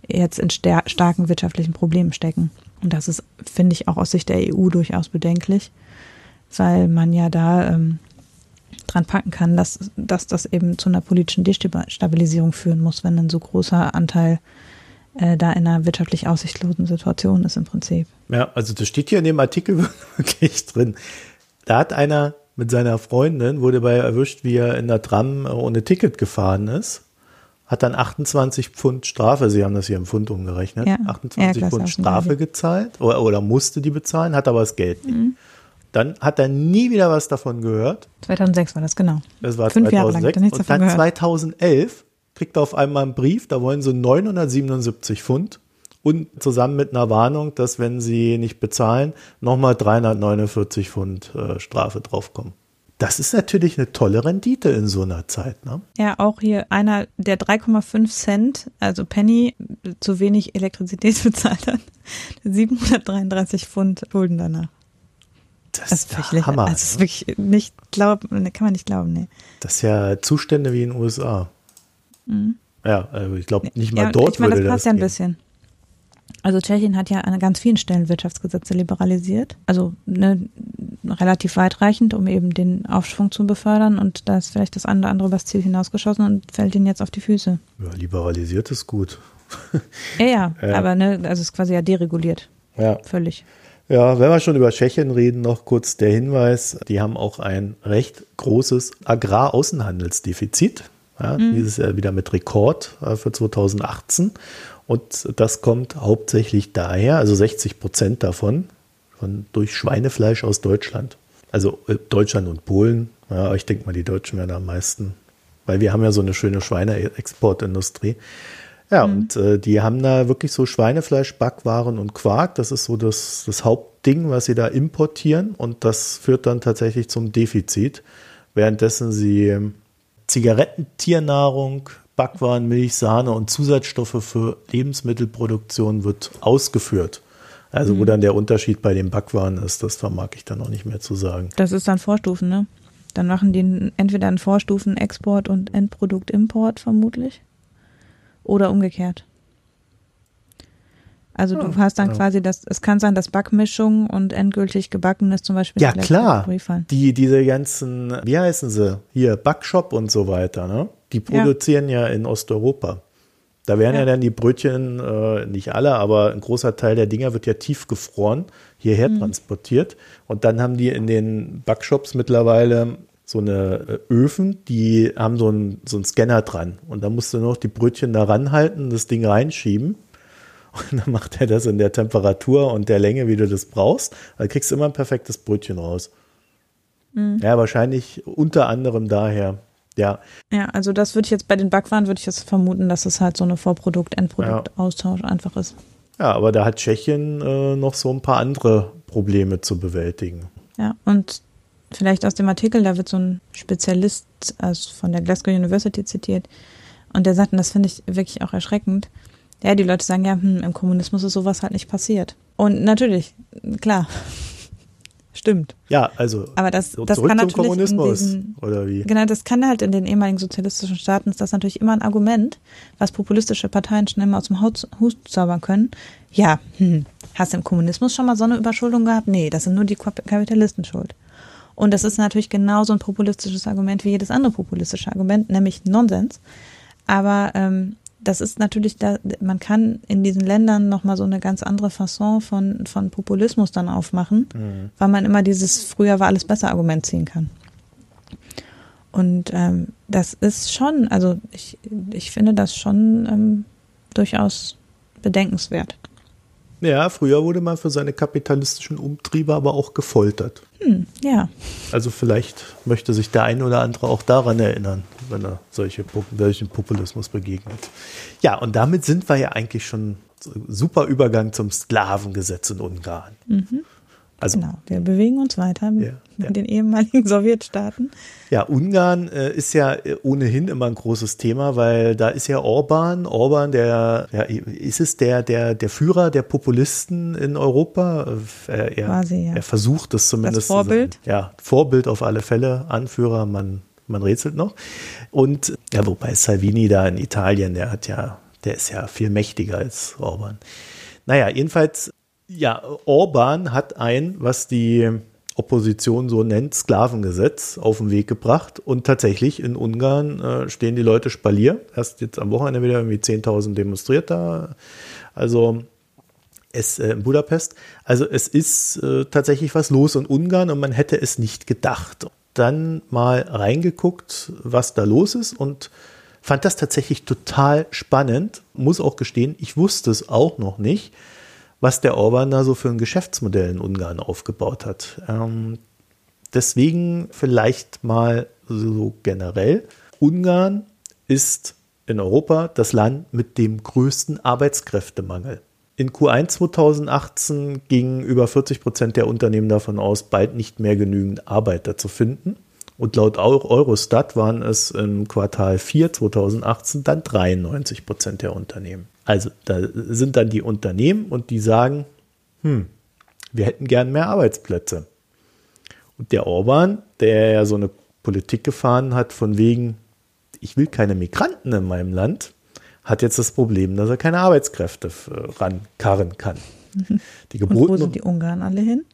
jetzt in starken wirtschaftlichen Problemen stecken. Und das ist, finde ich, auch aus Sicht der EU durchaus bedenklich, weil man ja da ähm, dran packen kann, dass, dass das eben zu einer politischen Destabilisierung führen muss, wenn ein so großer Anteil äh, da in einer wirtschaftlich aussichtslosen Situation ist im Prinzip. Ja, also das steht hier in dem Artikel wirklich drin. Da hat einer mit seiner Freundin, wurde dabei erwischt, wie er in der Tram ohne Ticket gefahren ist. Hat dann 28 Pfund Strafe, sie haben das hier im Pfund umgerechnet, ja, 28 ja, Pfund Strafe gezahlt oder, oder, musste die bezahlen, hat aber das Geld nicht. Mhm. Dann hat er nie wieder was davon gehört. 2006 war das, genau. Das war Fünf 2006. Jahre lang, nichts und dann gehört. 2011 kriegt er auf einmal einen Brief, da wollen sie 977 Pfund und zusammen mit einer Warnung, dass wenn sie nicht bezahlen, nochmal 349 Pfund äh, Strafe draufkommen. Das ist natürlich eine tolle Rendite in so einer Zeit. Ne? Ja, auch hier einer, der 3,5 Cent, also Penny, zu wenig Elektrizität bezahlt hat, 733 Pfund Schulden danach. Das, Das ist wirklich, Hammer. also das ist wirklich nicht glauben, kann man nicht glauben, nee. Das ist ja Zustände wie in den USA. Ja, also ich glaube, nicht mal Mhm. ja, dort ich meine, würde das das passt ja ein gehen. bisschen. Also Tschechien hat ja an ganz vielen Stellen Wirtschaftsgesetze liberalisiert, also ne, relativ weitreichend, um eben den Aufschwung zu befördern und da ist vielleicht das eine oder andere übers Ziel hinausgeschossen und fällt ihnen jetzt auf die Füße. Ja, liberalisiert ist gut. Ja, ja, Ja. aber ne, also es ist quasi ja dereguliert, Ja. völlig. Ja, wenn wir schon über Tschechien reden, noch kurz der Hinweis, die haben auch ein recht großes Agraraußenhandelsdefizit. Ja, Dieses Jahr wieder mit Rekord äh, für 2018. Und das kommt hauptsächlich daher, also 60 Prozent davon, von, durch Schweinefleisch aus Deutschland. Also äh, Deutschland und Polen. Ja, ich denke mal, die Deutschen werden am meisten, weil wir haben ja so eine schöne Schweineexportindustrie. Ja, und äh, die haben da wirklich so Schweinefleisch, Backwaren und Quark. Das ist so das, das Hauptding, was sie da importieren. Und das führt dann tatsächlich zum Defizit. Währenddessen sie ähm, Zigaretten, Tiernahrung, Backwaren, Milch, Sahne und Zusatzstoffe für Lebensmittelproduktion wird ausgeführt. Also wo dann der Unterschied bei den Backwaren ist, das vermag ich dann noch nicht mehr zu sagen. Das ist dann Vorstufen, ne? Dann machen die entweder einen Vorstufen Export und Endprodukt Import vermutlich oder umgekehrt. Also du hast dann ja. quasi das, es kann sein, dass Backmischung und endgültig gebackenes zum Beispiel Ja, klar. Die, diese ganzen, wie heißen sie? Hier, Backshop und so weiter, ne? Die Ja. produzieren ja, in Osteuropa. Da werden ja, Ja. dann die Brötchen, äh, nicht alle, aber ein großer Teil der Dinger wird ja tiefgefroren, hierher Mhm. transportiert. Und dann haben die in den Backshops mittlerweile so eine äh, Öfen, die haben so einen, so einen Scanner dran. Und da musst du noch die Brötchen da ranhalten, das Ding reinschieben. Und dann macht er das in der Temperatur und der Länge, wie du das brauchst. Da kriegst du immer ein perfektes Brötchen raus. Ja, wahrscheinlich unter anderem daher. Ja, Ja, also das würde ich jetzt bei den Backwaren würde ich jetzt vermuten, dass es halt so eine Vorprodukt-Endprodukt-Austausch einfach ist. ja, aber da hat Tschechien äh, noch so ein paar andere Probleme zu bewältigen. Ja, und vielleicht aus dem Artikel, da wird so ein Spezialist also von der Glasgow University zitiert und der sagt, und das finde ich wirklich auch erschreckend, ja, die Leute sagen ja, hm, im Kommunismus ist sowas halt nicht passiert. Und natürlich, klar, stimmt. Ja, also Aber das, so das kann natürlich Kommunismus diesen, oder wie? Genau, das kann halt in den ehemaligen sozialistischen Staaten, ist das natürlich immer ein Argument, was populistische Parteien schnell mal aus dem Haus- Hut zaubern können. Ja, hm, hast du im Kommunismus schon mal so eine Überschuldung gehabt? Nee, das sind nur die Kap- Kapitalisten schuld. Und das ist natürlich genauso ein populistisches Argument wie jedes andere populistische Argument, nämlich Nonsens. Aber ähm, das ist natürlich, da, man kann in diesen Ländern nochmal so eine ganz andere Fasson von, von Populismus dann aufmachen, weil man immer dieses früher war alles besser Argument ziehen kann. Und ähm, das ist schon, also ich, ich finde das schon ähm, durchaus bedenkenswert. Ja, früher wurde man für seine kapitalistischen Umtriebe aber auch gefoltert. Hm, ja, Also vielleicht möchte sich der ein oder andere auch daran erinnern, wenn er solche, solchen Populismus begegnet. Ja, und damit sind wir ja eigentlich schon super Übergang zum Sklavengesetz in Ungarn. Also genau. Wir bewegen uns weiter Ja, ja. den ehemaligen Sowjetstaaten. Ja, Ungarn äh, ist ja äh, ohnehin immer ein großes Thema, weil da ist ja Orban, Orban, der, ja, ist es der, der, der Führer der Populisten in Europa? Äh, er, Quasi, ja. er versucht es zumindest. Das Vorbild? Ja, Vorbild auf alle Fälle, Anführer, man, man rätselt noch. Und ja, wobei Salvini da in Italien, der hat ja, der ist ja viel mächtiger als Orban. Naja, jedenfalls, ja, Orban hat ein, was die Opposition so nennt, Sklavengesetz auf den Weg gebracht. Und tatsächlich in Ungarn äh, stehen die Leute Spalier. Erst jetzt am Wochenende wieder irgendwie 10.000 demonstriert da. Also es äh, in Budapest. Also es ist äh, tatsächlich was los in Ungarn und man hätte es nicht gedacht. Dann mal reingeguckt, was da los ist und fand das tatsächlich total spannend. Muss auch gestehen, ich wusste es auch noch nicht, was der Orban da so für ein Geschäftsmodell in Ungarn aufgebaut hat. Ähm, deswegen vielleicht mal so generell. Ungarn ist in Europa das Land mit dem größten Arbeitskräftemangel. In Q1 2018 gingen über 40 Prozent der Unternehmen davon aus, bald nicht mehr genügend Arbeiter zu finden. Und laut Eurostat waren es im Quartal 4 2018 dann 93 Prozent der Unternehmen. Also da sind dann die Unternehmen und die sagen, hm, wir hätten gern mehr Arbeitsplätze. Und der Orban, der ja so eine Politik gefahren hat von wegen, ich will keine Migranten in meinem Land, hat jetzt das Problem, dass er keine Arbeitskräfte rankarren kann. Die Und wo sind die Ungarn alle hin?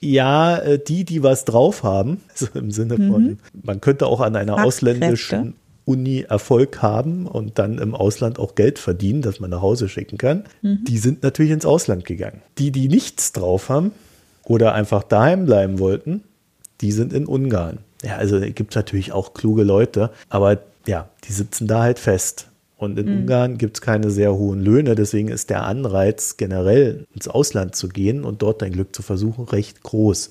Ja, äh, die, die was drauf haben, also im Sinne von, mhm. man könnte auch an einer ausländischen Uni Erfolg haben und dann im Ausland auch Geld verdienen, dass man nach Hause schicken kann, mhm. die sind natürlich ins Ausland gegangen. Die, die nichts drauf haben oder einfach daheim bleiben wollten, die sind in Ungarn. Ja, also gibt es natürlich auch kluge Leute, aber ja, die sitzen da halt fest. Und in mhm. Ungarn gibt es keine sehr hohen Löhne, deswegen ist der Anreiz, generell ins Ausland zu gehen und dort dein Glück zu versuchen, recht groß.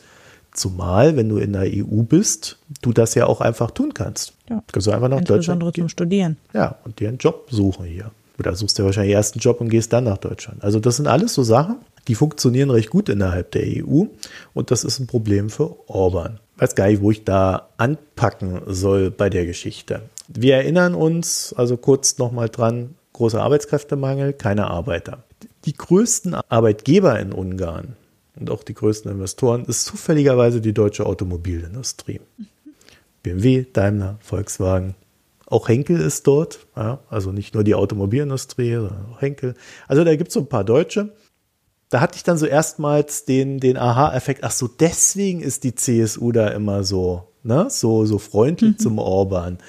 Zumal, wenn du in der EU bist, du das ja auch einfach tun kannst. Ja. Kannst du einfach nach Deutschland gehen. zum Studieren. Ja, und dir einen Job suchen hier. Oder suchst dir wahrscheinlich erst einen Job und gehst dann nach Deutschland. Also das sind alles so Sachen, die funktionieren recht gut innerhalb der EU und das ist ein Problem für Orban. Weiß gar nicht, wo ich da anpacken soll bei der Geschichte. Wir erinnern uns also kurz nochmal dran, großer Arbeitskräftemangel, keine Arbeiter. Die größten Arbeitgeber in Ungarn und auch die größten Investoren ist zufälligerweise die deutsche Automobilindustrie. BMW, Daimler, Volkswagen. Auch Henkel ist dort, ja, also nicht nur die Automobilindustrie, sondern auch Henkel. Also da gibt es so ein paar Deutsche. Da hatte ich dann so erstmals den, den Aha-Effekt, ach so, deswegen ist die CSU da immer so, ne, so, so freundlich mhm. zum Orban.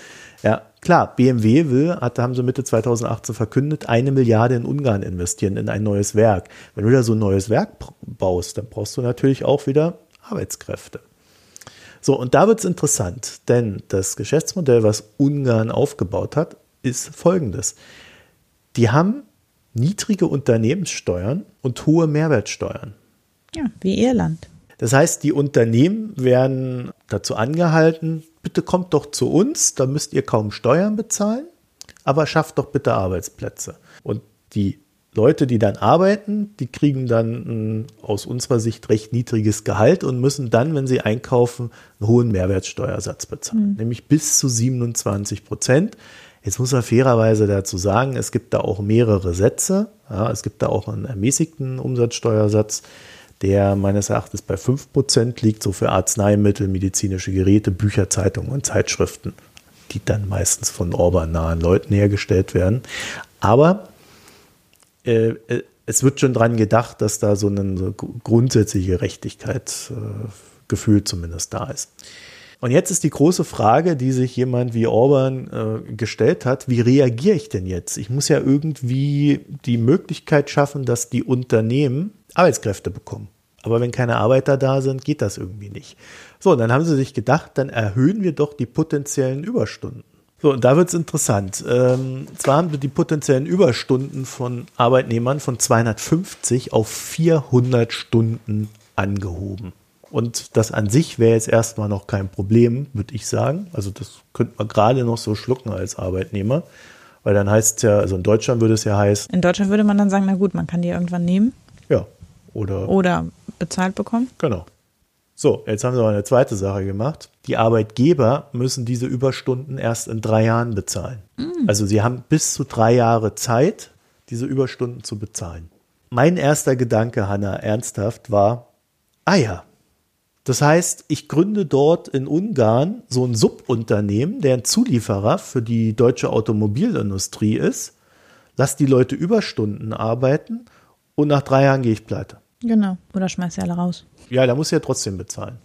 Ja, klar, BMW will, hat, haben sie Mitte 2018 verkündet, eine Milliarde in Ungarn investieren in ein neues Werk. Wenn du da so ein neues Werk baust, dann brauchst du natürlich auch wieder Arbeitskräfte. So, und da wird es interessant, denn das Geschäftsmodell, was Ungarn aufgebaut hat, ist folgendes. Die haben niedrige Unternehmenssteuern und hohe Mehrwertsteuern. Ja, wie Irland. Das heißt, die Unternehmen werden dazu angehalten, bitte kommt doch zu uns, da müsst ihr kaum Steuern bezahlen, aber schafft doch bitte Arbeitsplätze. Und die Leute, die dann arbeiten, die kriegen dann ein, aus unserer Sicht recht niedriges Gehalt und müssen dann, wenn sie einkaufen, einen hohen Mehrwertsteuersatz bezahlen, mhm. nämlich bis zu 27 Prozent. Jetzt muss man fairerweise dazu sagen, es gibt da auch mehrere Sätze. Ja, es gibt da auch einen ermäßigten Umsatzsteuersatz der meines Erachtens bei 5% liegt, so für Arzneimittel, medizinische Geräte, Bücher, Zeitungen und Zeitschriften, die dann meistens von Orban-nahen Leuten hergestellt werden. Aber äh, äh es wird schon dran gedacht, dass da so eine so grundsätzliche Gerechtigkeit äh, gefühlt zumindest da ist. Und jetzt ist die große Frage, die sich jemand wie Orban äh, gestellt hat, wie reagiere ich denn jetzt? Ich muss ja irgendwie die Möglichkeit schaffen, dass die Unternehmen Arbeitskräfte bekommen. Aber wenn keine Arbeiter da sind, geht das irgendwie nicht. So, und dann haben sie sich gedacht, dann erhöhen wir doch die potenziellen Überstunden. So, und da wird es interessant. Ähm, zwar haben wir die potenziellen Überstunden von Arbeitnehmern von 250 auf 400 Stunden angehoben. Und das an sich wäre jetzt erstmal noch kein Problem, würde ich sagen. Also das könnte man gerade noch so schlucken als Arbeitnehmer. Weil dann heißt es ja, also in Deutschland würde es ja heißen. In Deutschland würde man dann sagen, na gut, man kann die irgendwann nehmen. Ja. Oder, oder bezahlt bekommen. Genau. So, jetzt haben sie aber eine zweite Sache gemacht. Die Arbeitgeber müssen diese Überstunden erst in drei Jahren bezahlen. Mhm. Also sie haben bis zu drei Jahre Zeit, diese Überstunden zu bezahlen. Mein erster Gedanke, Hanna, ernsthaft war, ah ja, das heißt, ich gründe dort in Ungarn so ein Subunternehmen, der ein Zulieferer für die deutsche Automobilindustrie ist, lass die Leute Überstunden arbeiten und nach drei Jahren gehe ich pleite. Genau. Oder schmeiß sie alle raus. Ja, da muss ja trotzdem bezahlen.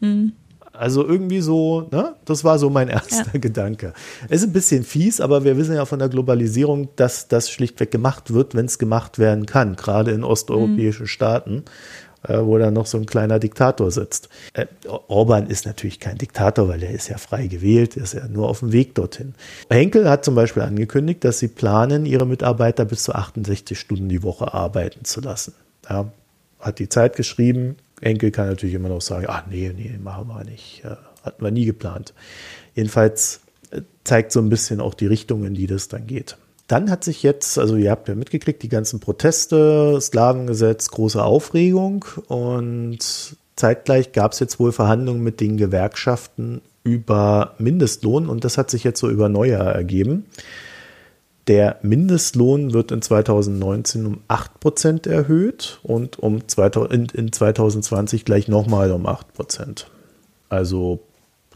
Mhm. Also irgendwie so, ne? Das war so mein erster ja. Gedanke. Es ist ein bisschen fies, aber wir wissen ja von der Globalisierung, dass das schlichtweg gemacht wird, wenn es gemacht werden kann, gerade in osteuropäischen mhm. Staaten, äh, wo da noch so ein kleiner Diktator sitzt. Äh, Orban ist natürlich kein Diktator, weil er ist ja frei gewählt, ist ja nur auf dem Weg dorthin. Henkel hat zum Beispiel angekündigt, dass sie planen, ihre Mitarbeiter bis zu 68 Stunden die Woche arbeiten zu lassen. Ja, hat die Zeit geschrieben. Enkel kann natürlich immer noch sagen, ach nee, nee, machen wir nicht. Hatten wir nie geplant. Jedenfalls äh, zeigt so ein bisschen auch die Richtung, in die das dann geht. Dann hat sich jetzt, also ihr habt ja mitgekriegt, die ganzen Proteste, Sklavengesetz, große Aufregung und zeitgleich gab es jetzt wohl Verhandlungen mit den Gewerkschaften über Mindestlohn und das hat sich jetzt so über Neujahr ergeben. Der Mindestlohn wird in 2019 um 8% erhöht und um 2000, in, in 2020 gleich nochmal um 8%. Also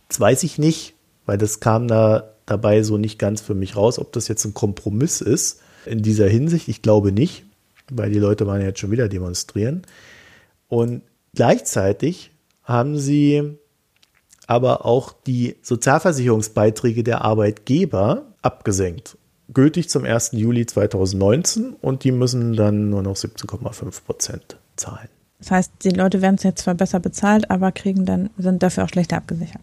das weiß ich nicht, weil das kam da dabei so nicht ganz für mich raus, ob das jetzt ein Kompromiss ist in dieser Hinsicht. Ich glaube nicht, weil die Leute waren ja jetzt schon wieder demonstrieren. Und gleichzeitig haben sie aber auch die Sozialversicherungsbeiträge der Arbeitgeber abgesenkt. Gültig zum 1. Juli 2019 und die müssen dann nur noch 17,5 Prozent zahlen. Das heißt, die Leute werden es jetzt zwar besser bezahlt, aber kriegen dann, sind dafür auch schlechter abgesichert.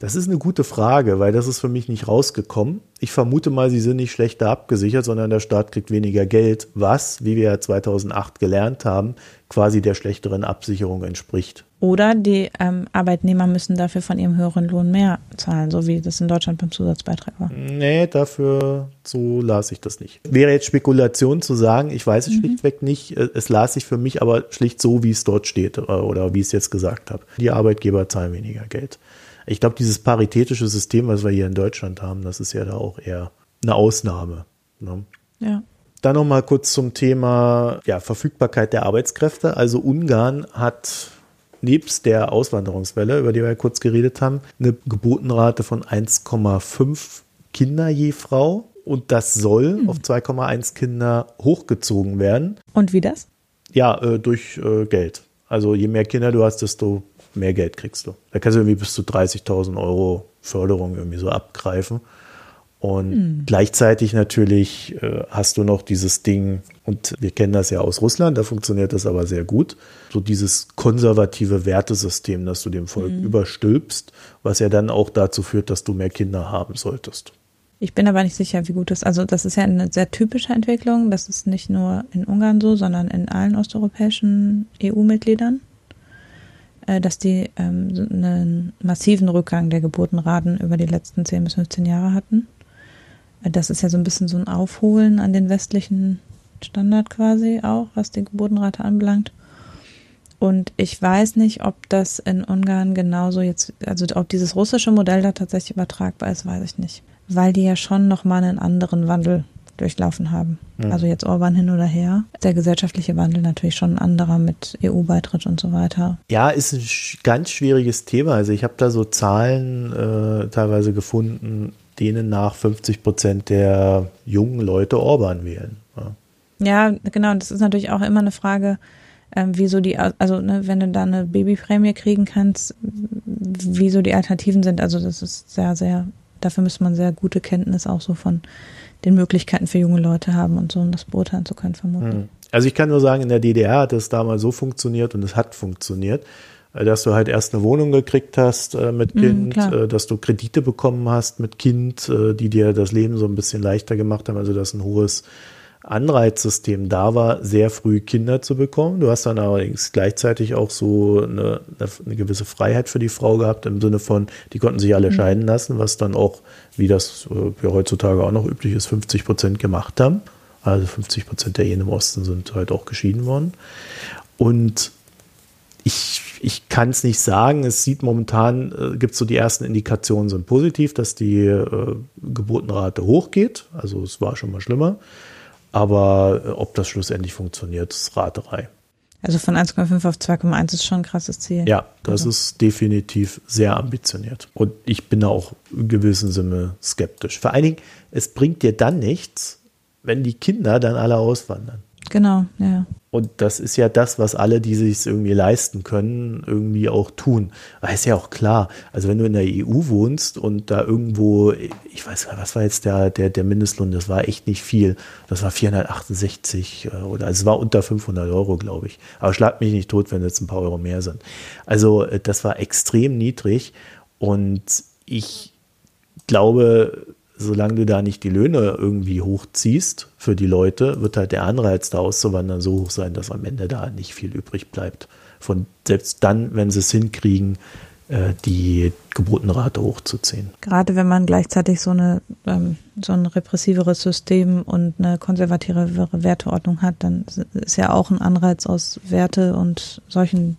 Das ist eine gute Frage, weil das ist für mich nicht rausgekommen. Ich vermute mal, sie sind nicht schlechter abgesichert, sondern der Staat kriegt weniger Geld, was, wie wir ja 2008 gelernt haben, quasi der schlechteren Absicherung entspricht. Oder die ähm, Arbeitnehmer müssen dafür von ihrem höheren Lohn mehr zahlen, so wie das in Deutschland beim Zusatzbeitrag war. Nee, dafür, so las ich das nicht. Wäre jetzt Spekulation zu sagen, ich weiß es mhm. schlichtweg nicht. Äh, es las sich für mich aber schlicht so, wie es dort steht äh, oder wie ich es jetzt gesagt habe. Die Arbeitgeber zahlen weniger Geld. Ich glaube, dieses paritätische System, was wir hier in Deutschland haben, das ist ja da auch eher eine Ausnahme. Ne? Ja. Dann noch mal kurz zum Thema ja, Verfügbarkeit der Arbeitskräfte. Also Ungarn hat nebst der Auswanderungswelle, über die wir ja kurz geredet haben, eine Geburtenrate von 1,5 Kinder je Frau. Und das soll hm. auf 2,1 Kinder hochgezogen werden. Und wie das? Ja, äh, durch äh, Geld. Also je mehr Kinder du hast, desto mehr Geld kriegst du. Da kannst du irgendwie bis zu 30.000 Euro Förderung irgendwie so abgreifen. Und mhm. gleichzeitig natürlich äh, hast du noch dieses Ding, und wir kennen das ja aus Russland, da funktioniert das aber sehr gut, so dieses konservative Wertesystem, das du dem Volk mhm. überstülpst, was ja dann auch dazu führt, dass du mehr Kinder haben solltest. Ich bin aber nicht sicher, wie gut das, also das ist ja eine sehr typische Entwicklung, das ist nicht nur in Ungarn so, sondern in allen osteuropäischen EU-Mitgliedern. Äh, dass die ähm, einen massiven Rückgang der Geburtenraten über die letzten 10 bis 15 Jahre hatten. Das ist ja so ein bisschen so ein Aufholen an den westlichen Standard quasi auch, was die Geburtenrate anbelangt. Und ich weiß nicht, ob das in Ungarn genauso jetzt, also ob dieses russische Modell da tatsächlich übertragbar ist, weiß ich nicht. Weil die ja schon nochmal einen anderen Wandel durchlaufen haben. Mhm. Also jetzt Orban hin oder her. Der gesellschaftliche Wandel natürlich schon ein anderer mit EU-Beitritt und so weiter. Ja, ist ein ganz schwieriges Thema. Also ich habe da so Zahlen äh, teilweise gefunden, denen nach 50 Prozent der jungen Leute Orban wählen. Ja, ja genau. Das ist natürlich auch immer eine Frage, ähm, wieso die, also ne, wenn du da eine Babyprämie kriegen kannst, wieso die Alternativen sind. Also das ist sehr, sehr, dafür müsste man sehr gute Kenntnis auch so von den Möglichkeiten für junge Leute haben und so, um das beurteilen zu können, vermutlich. Hm. Also ich kann nur sagen, in der DDR hat es damals so funktioniert und es hat funktioniert, dass du halt erst eine Wohnung gekriegt hast äh, mit hm, Kind, mhm, äh, dass du Kredite bekommen hast mit Kind, äh, die dir das Leben so ein bisschen leichter gemacht haben, also dass ein hohes Anreizsystem da war, sehr früh Kinder zu bekommen. Du hast dann allerdings gleichzeitig auch so eine, eine gewisse Freiheit für die Frau gehabt, im Sinne von, die konnten sich alle mhm. scheiden lassen, was dann auch, wie das äh, ja heutzutage auch noch üblich ist, 50 Prozent gemacht haben. Also 50 Prozent der Ehen im Osten sind halt auch geschieden worden. Und ich, ich kann es nicht sagen. Es sieht momentan, äh, gibt es so die ersten Indikationen sind positiv, dass die äh, Geburtenrate hochgeht. Also es war schon mal schlimmer. Aber äh, ob das schlussendlich funktioniert, ist Raterei. Also von 1,5 auf 2,1 ist schon ein krasses Ziel. Ja, das also. ist definitiv sehr ambitioniert. Und ich bin da auch in gewissem Sinne skeptisch. Vor allen Dingen, es bringt dir dann nichts, wenn die Kinder dann alle auswandern. Genau, ja. Und das ist ja das, was alle, die sich irgendwie leisten können, irgendwie auch tun. Aber ist ja auch klar. Also wenn du in der EU wohnst und da irgendwo, ich weiß, was war jetzt der, der, der Mindestlohn? Das war echt nicht viel. Das war 468 äh, oder also es war unter 500 Euro, glaube ich. Aber schlag mich nicht tot, wenn jetzt ein paar Euro mehr sind. Also äh, das war extrem niedrig und ich glaube, solange du da nicht die Löhne irgendwie hochziehst für die Leute, wird halt der Anreiz, da auszuwandern, so hoch sein, dass am Ende da nicht viel übrig bleibt. Von selbst dann, wenn sie es hinkriegen, äh, die Geburtenrate hochzuziehen. Gerade wenn man gleichzeitig so eine ähm, so ein repressiveres System und eine konservativere Werteordnung hat, dann ist ja auch ein Anreiz aus Werte und solchen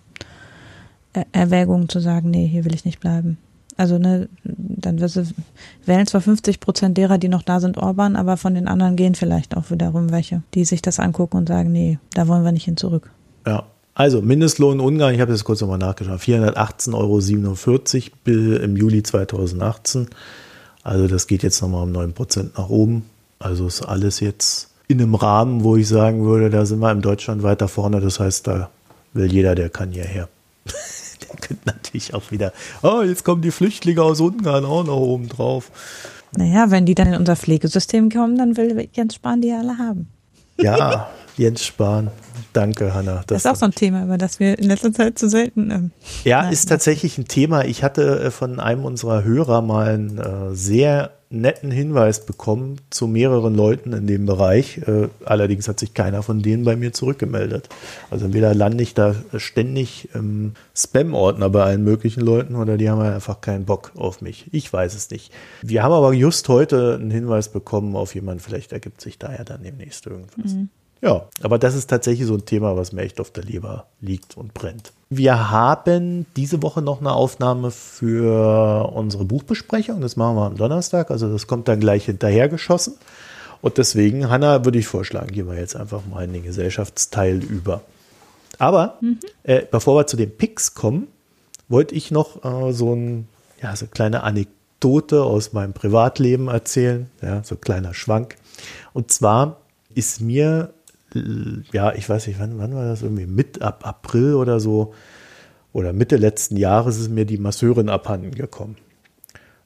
Erwägungen zu sagen, nee, hier will ich nicht bleiben. Also ne, dann wirst du, wählen zwar 50 Prozent derer, die noch da sind, Orban, aber von den anderen gehen vielleicht auch wiederum welche, die sich das angucken und sagen, nee, da wollen wir nicht hin zurück. Ja, also Mindestlohn in Ungarn, ich habe das kurz nochmal nachgeschaut, 418,47 Euro im Juli 2018. Also das geht jetzt nochmal um 9 Prozent nach oben. Also ist alles jetzt in einem Rahmen, wo ich sagen würde, da sind wir in Deutschland weiter vorne. Das heißt, da will jeder, der kann hierher. Der könnte natürlich auch wieder, oh, jetzt kommen die Flüchtlinge aus Ungarn auch noch oben drauf. Naja, wenn die dann in unser Pflegesystem kommen, dann will Jens Spahn die alle haben. Ja, Jens Spahn. Danke, Hanna. Das ist auch so ein Thema, über das wir in letzter Zeit zu selten. Ähm, ja, nein, ist tatsächlich ein Thema. Ich hatte äh, von einem unserer Hörer mal einen äh, sehr netten Hinweis bekommen zu mehreren Leuten in dem Bereich. Äh, allerdings hat sich keiner von denen bei mir zurückgemeldet. Also entweder lande ich da ständig im Spam-Ordner bei allen möglichen Leuten oder die haben einfach keinen Bock auf mich. Ich weiß es nicht. Wir haben aber just heute einen Hinweis bekommen auf jemanden. Vielleicht ergibt sich da ja dann demnächst irgendwas. Mhm. Ja, aber das ist tatsächlich so ein Thema, was mir echt auf der Leber liegt und brennt. Wir haben diese Woche noch eine Aufnahme für unsere Buchbesprechung. Das machen wir am Donnerstag. Also das kommt dann gleich hinterher geschossen. Und deswegen, Hanna, würde ich vorschlagen, gehen wir jetzt einfach mal in den Gesellschaftsteil über. Aber mhm. äh, bevor wir zu den Picks kommen, wollte ich noch äh, so, ein, ja, so eine kleine Anekdote aus meinem Privatleben erzählen. Ja, so ein kleiner Schwank. Und zwar ist mir ja, ich weiß nicht, wann, wann war das irgendwie? Mit ab April oder so oder Mitte letzten Jahres ist mir die Masseurin abhanden gekommen.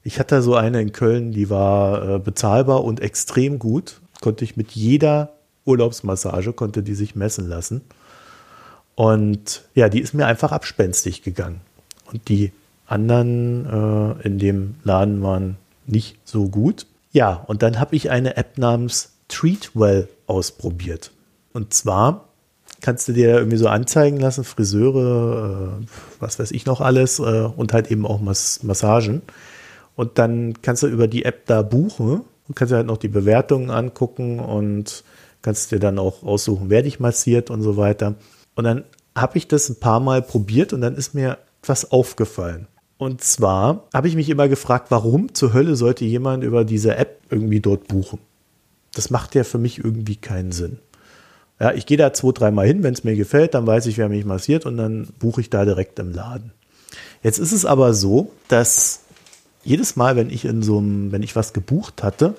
Ich hatte so eine in Köln, die war äh, bezahlbar und extrem gut. Konnte ich mit jeder Urlaubsmassage, konnte die sich messen lassen. Und ja, die ist mir einfach abspenstig gegangen. Und die anderen äh, in dem Laden waren nicht so gut. Ja, und dann habe ich eine App namens Treatwell ausprobiert. Und zwar kannst du dir irgendwie so anzeigen lassen, Friseure, äh, was weiß ich noch alles äh, und halt eben auch Mas Massagen. Und dann kannst du über die App da buchen und kannst dir halt noch die Bewertungen angucken und kannst dir dann auch aussuchen, wer dich massiert und so weiter. Und dann habe ich das ein paar Mal probiert und dann ist mir etwas aufgefallen. Und zwar habe ich mich immer gefragt, warum zur Hölle sollte jemand über diese App irgendwie dort buchen? Das macht ja für mich irgendwie keinen Sinn. Ja, ich gehe da zwei, dreimal hin, wenn es mir gefällt, dann weiß ich, wer mich massiert und dann buche ich da direkt im Laden. Jetzt ist es aber so, dass jedes Mal, wenn ich in so einem, wenn ich was gebucht hatte,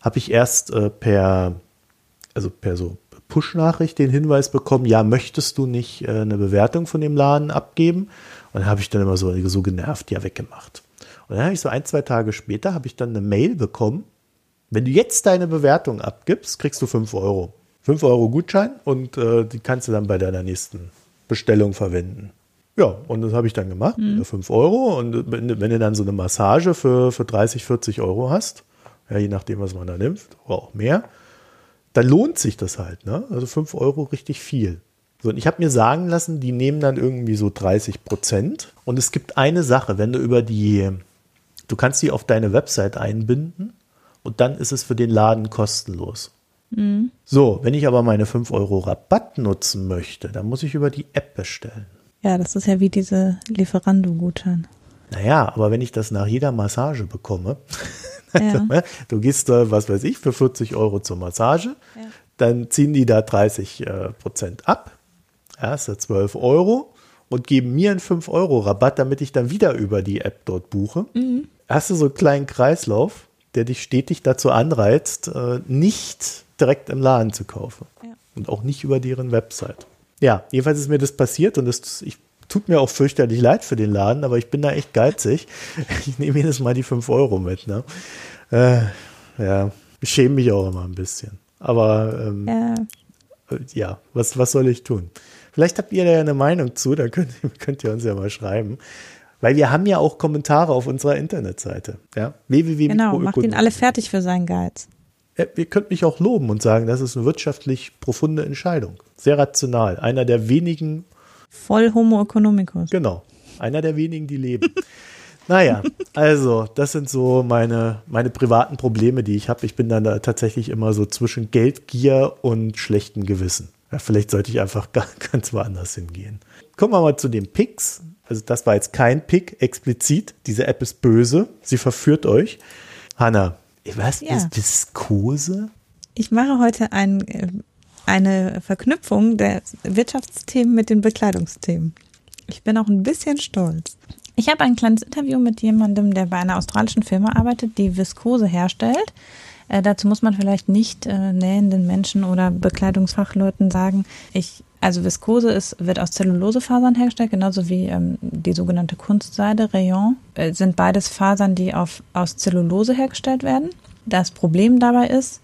habe ich erst äh, per, also per so Push-Nachricht den Hinweis bekommen, ja, möchtest du nicht äh, eine Bewertung von dem Laden abgeben? Und dann habe ich dann immer so, so genervt, ja, weggemacht. Und dann habe ich so ein, zwei Tage später, habe ich dann eine Mail bekommen, wenn du jetzt deine Bewertung abgibst, kriegst du fünf Euro. 5 Euro Gutschein und äh, die kannst du dann bei deiner nächsten Bestellung verwenden. Ja, und das habe ich dann gemacht, mhm. 5 Euro. Und wenn, wenn, du dann so eine Massage für, für 30, 40 Euro hast, ja, je nachdem, was man da nimmt, oder auch mehr, dann lohnt sich das halt. Ne? Also 5 Euro richtig viel. So, und ich habe mir sagen lassen, die nehmen dann irgendwie so 30 Prozent. Und es gibt eine Sache, wenn du über die, du kannst die auf deine Website einbinden und dann ist es für den Laden kostenlos. Mhm. So, wenn ich aber meine 5 Euro Rabatt nutzen möchte, dann muss ich über die App bestellen. Ja, das ist ja wie diese Lieferando-Gutschein. Naja, aber wenn ich das nach jeder Massage bekomme, ja. Ne, du gehst, da, was weiß ich, für 40 Euro zur Massage, ja. dann ziehen die da 30 äh, Prozent ab, ja, ist ja 12 Euro und geben mir einen 5 Euro Rabatt, damit ich dann wieder über die App dort buche. Mhm. Hast du so einen kleinen Kreislauf, der dich stetig dazu anreizt, äh, nicht direkt im Laden zu kaufen. Ja. Und auch nicht über deren Website. Ja, jedenfalls ist mir das passiert und das, ich, tut mir auch fürchterlich leid für den Laden, aber ich bin da echt geizig. Ich nehme jedes Mal die 5 Euro mit. Ne? Äh, ja, ich schäme mich auch immer ein bisschen. Aber ähm, ja. ja, was, was soll ich tun? Vielleicht habt ihr da ja eine Meinung zu, da könnt, könnt ihr uns ja mal schreiben. Weil wir haben ja auch Kommentare auf unserer Internetseite. Ja? www. Genau, macht ihn alle fertig für seinen Geiz. Äh, ihr könnt mich auch loben und sagen, das ist eine wirtschaftlich profunde Entscheidung. Sehr rational. Einer der wenigen. Voll Homo economicus. Genau. Einer der wenigen, die leben. naja, also, das sind so meine, meine privaten Probleme, die ich habe. Ich bin dann da tatsächlich immer so zwischen Geldgier und schlechtem Gewissen. Ja, vielleicht sollte ich einfach ganz woanders hingehen. Kommen wir mal zu den Picks. Also das war jetzt kein Pick explizit. Diese App ist böse. Sie verführt euch. Hanna, was ja. ist Viskose? Ich mache heute ein, äh, eine Verknüpfung der Wirtschaftsthemen mit den Bekleidungsthemen. Ich bin auch ein bisschen stolz. Ich habe ein kleines Interview mit jemandem, der bei einer australischen Firma arbeitet, die Viskose herstellt. Äh, dazu muss man vielleicht nicht äh, nähenden Menschen oder Bekleidungsfachleuten sagen, ich also Viskose ist, wird aus Zellulosefasern hergestellt, genauso wie ähm, die sogenannte Kunstseide, Rayon. Äh, sind beides Fasern, die auf, aus Zellulose hergestellt werden. Das Problem dabei ist,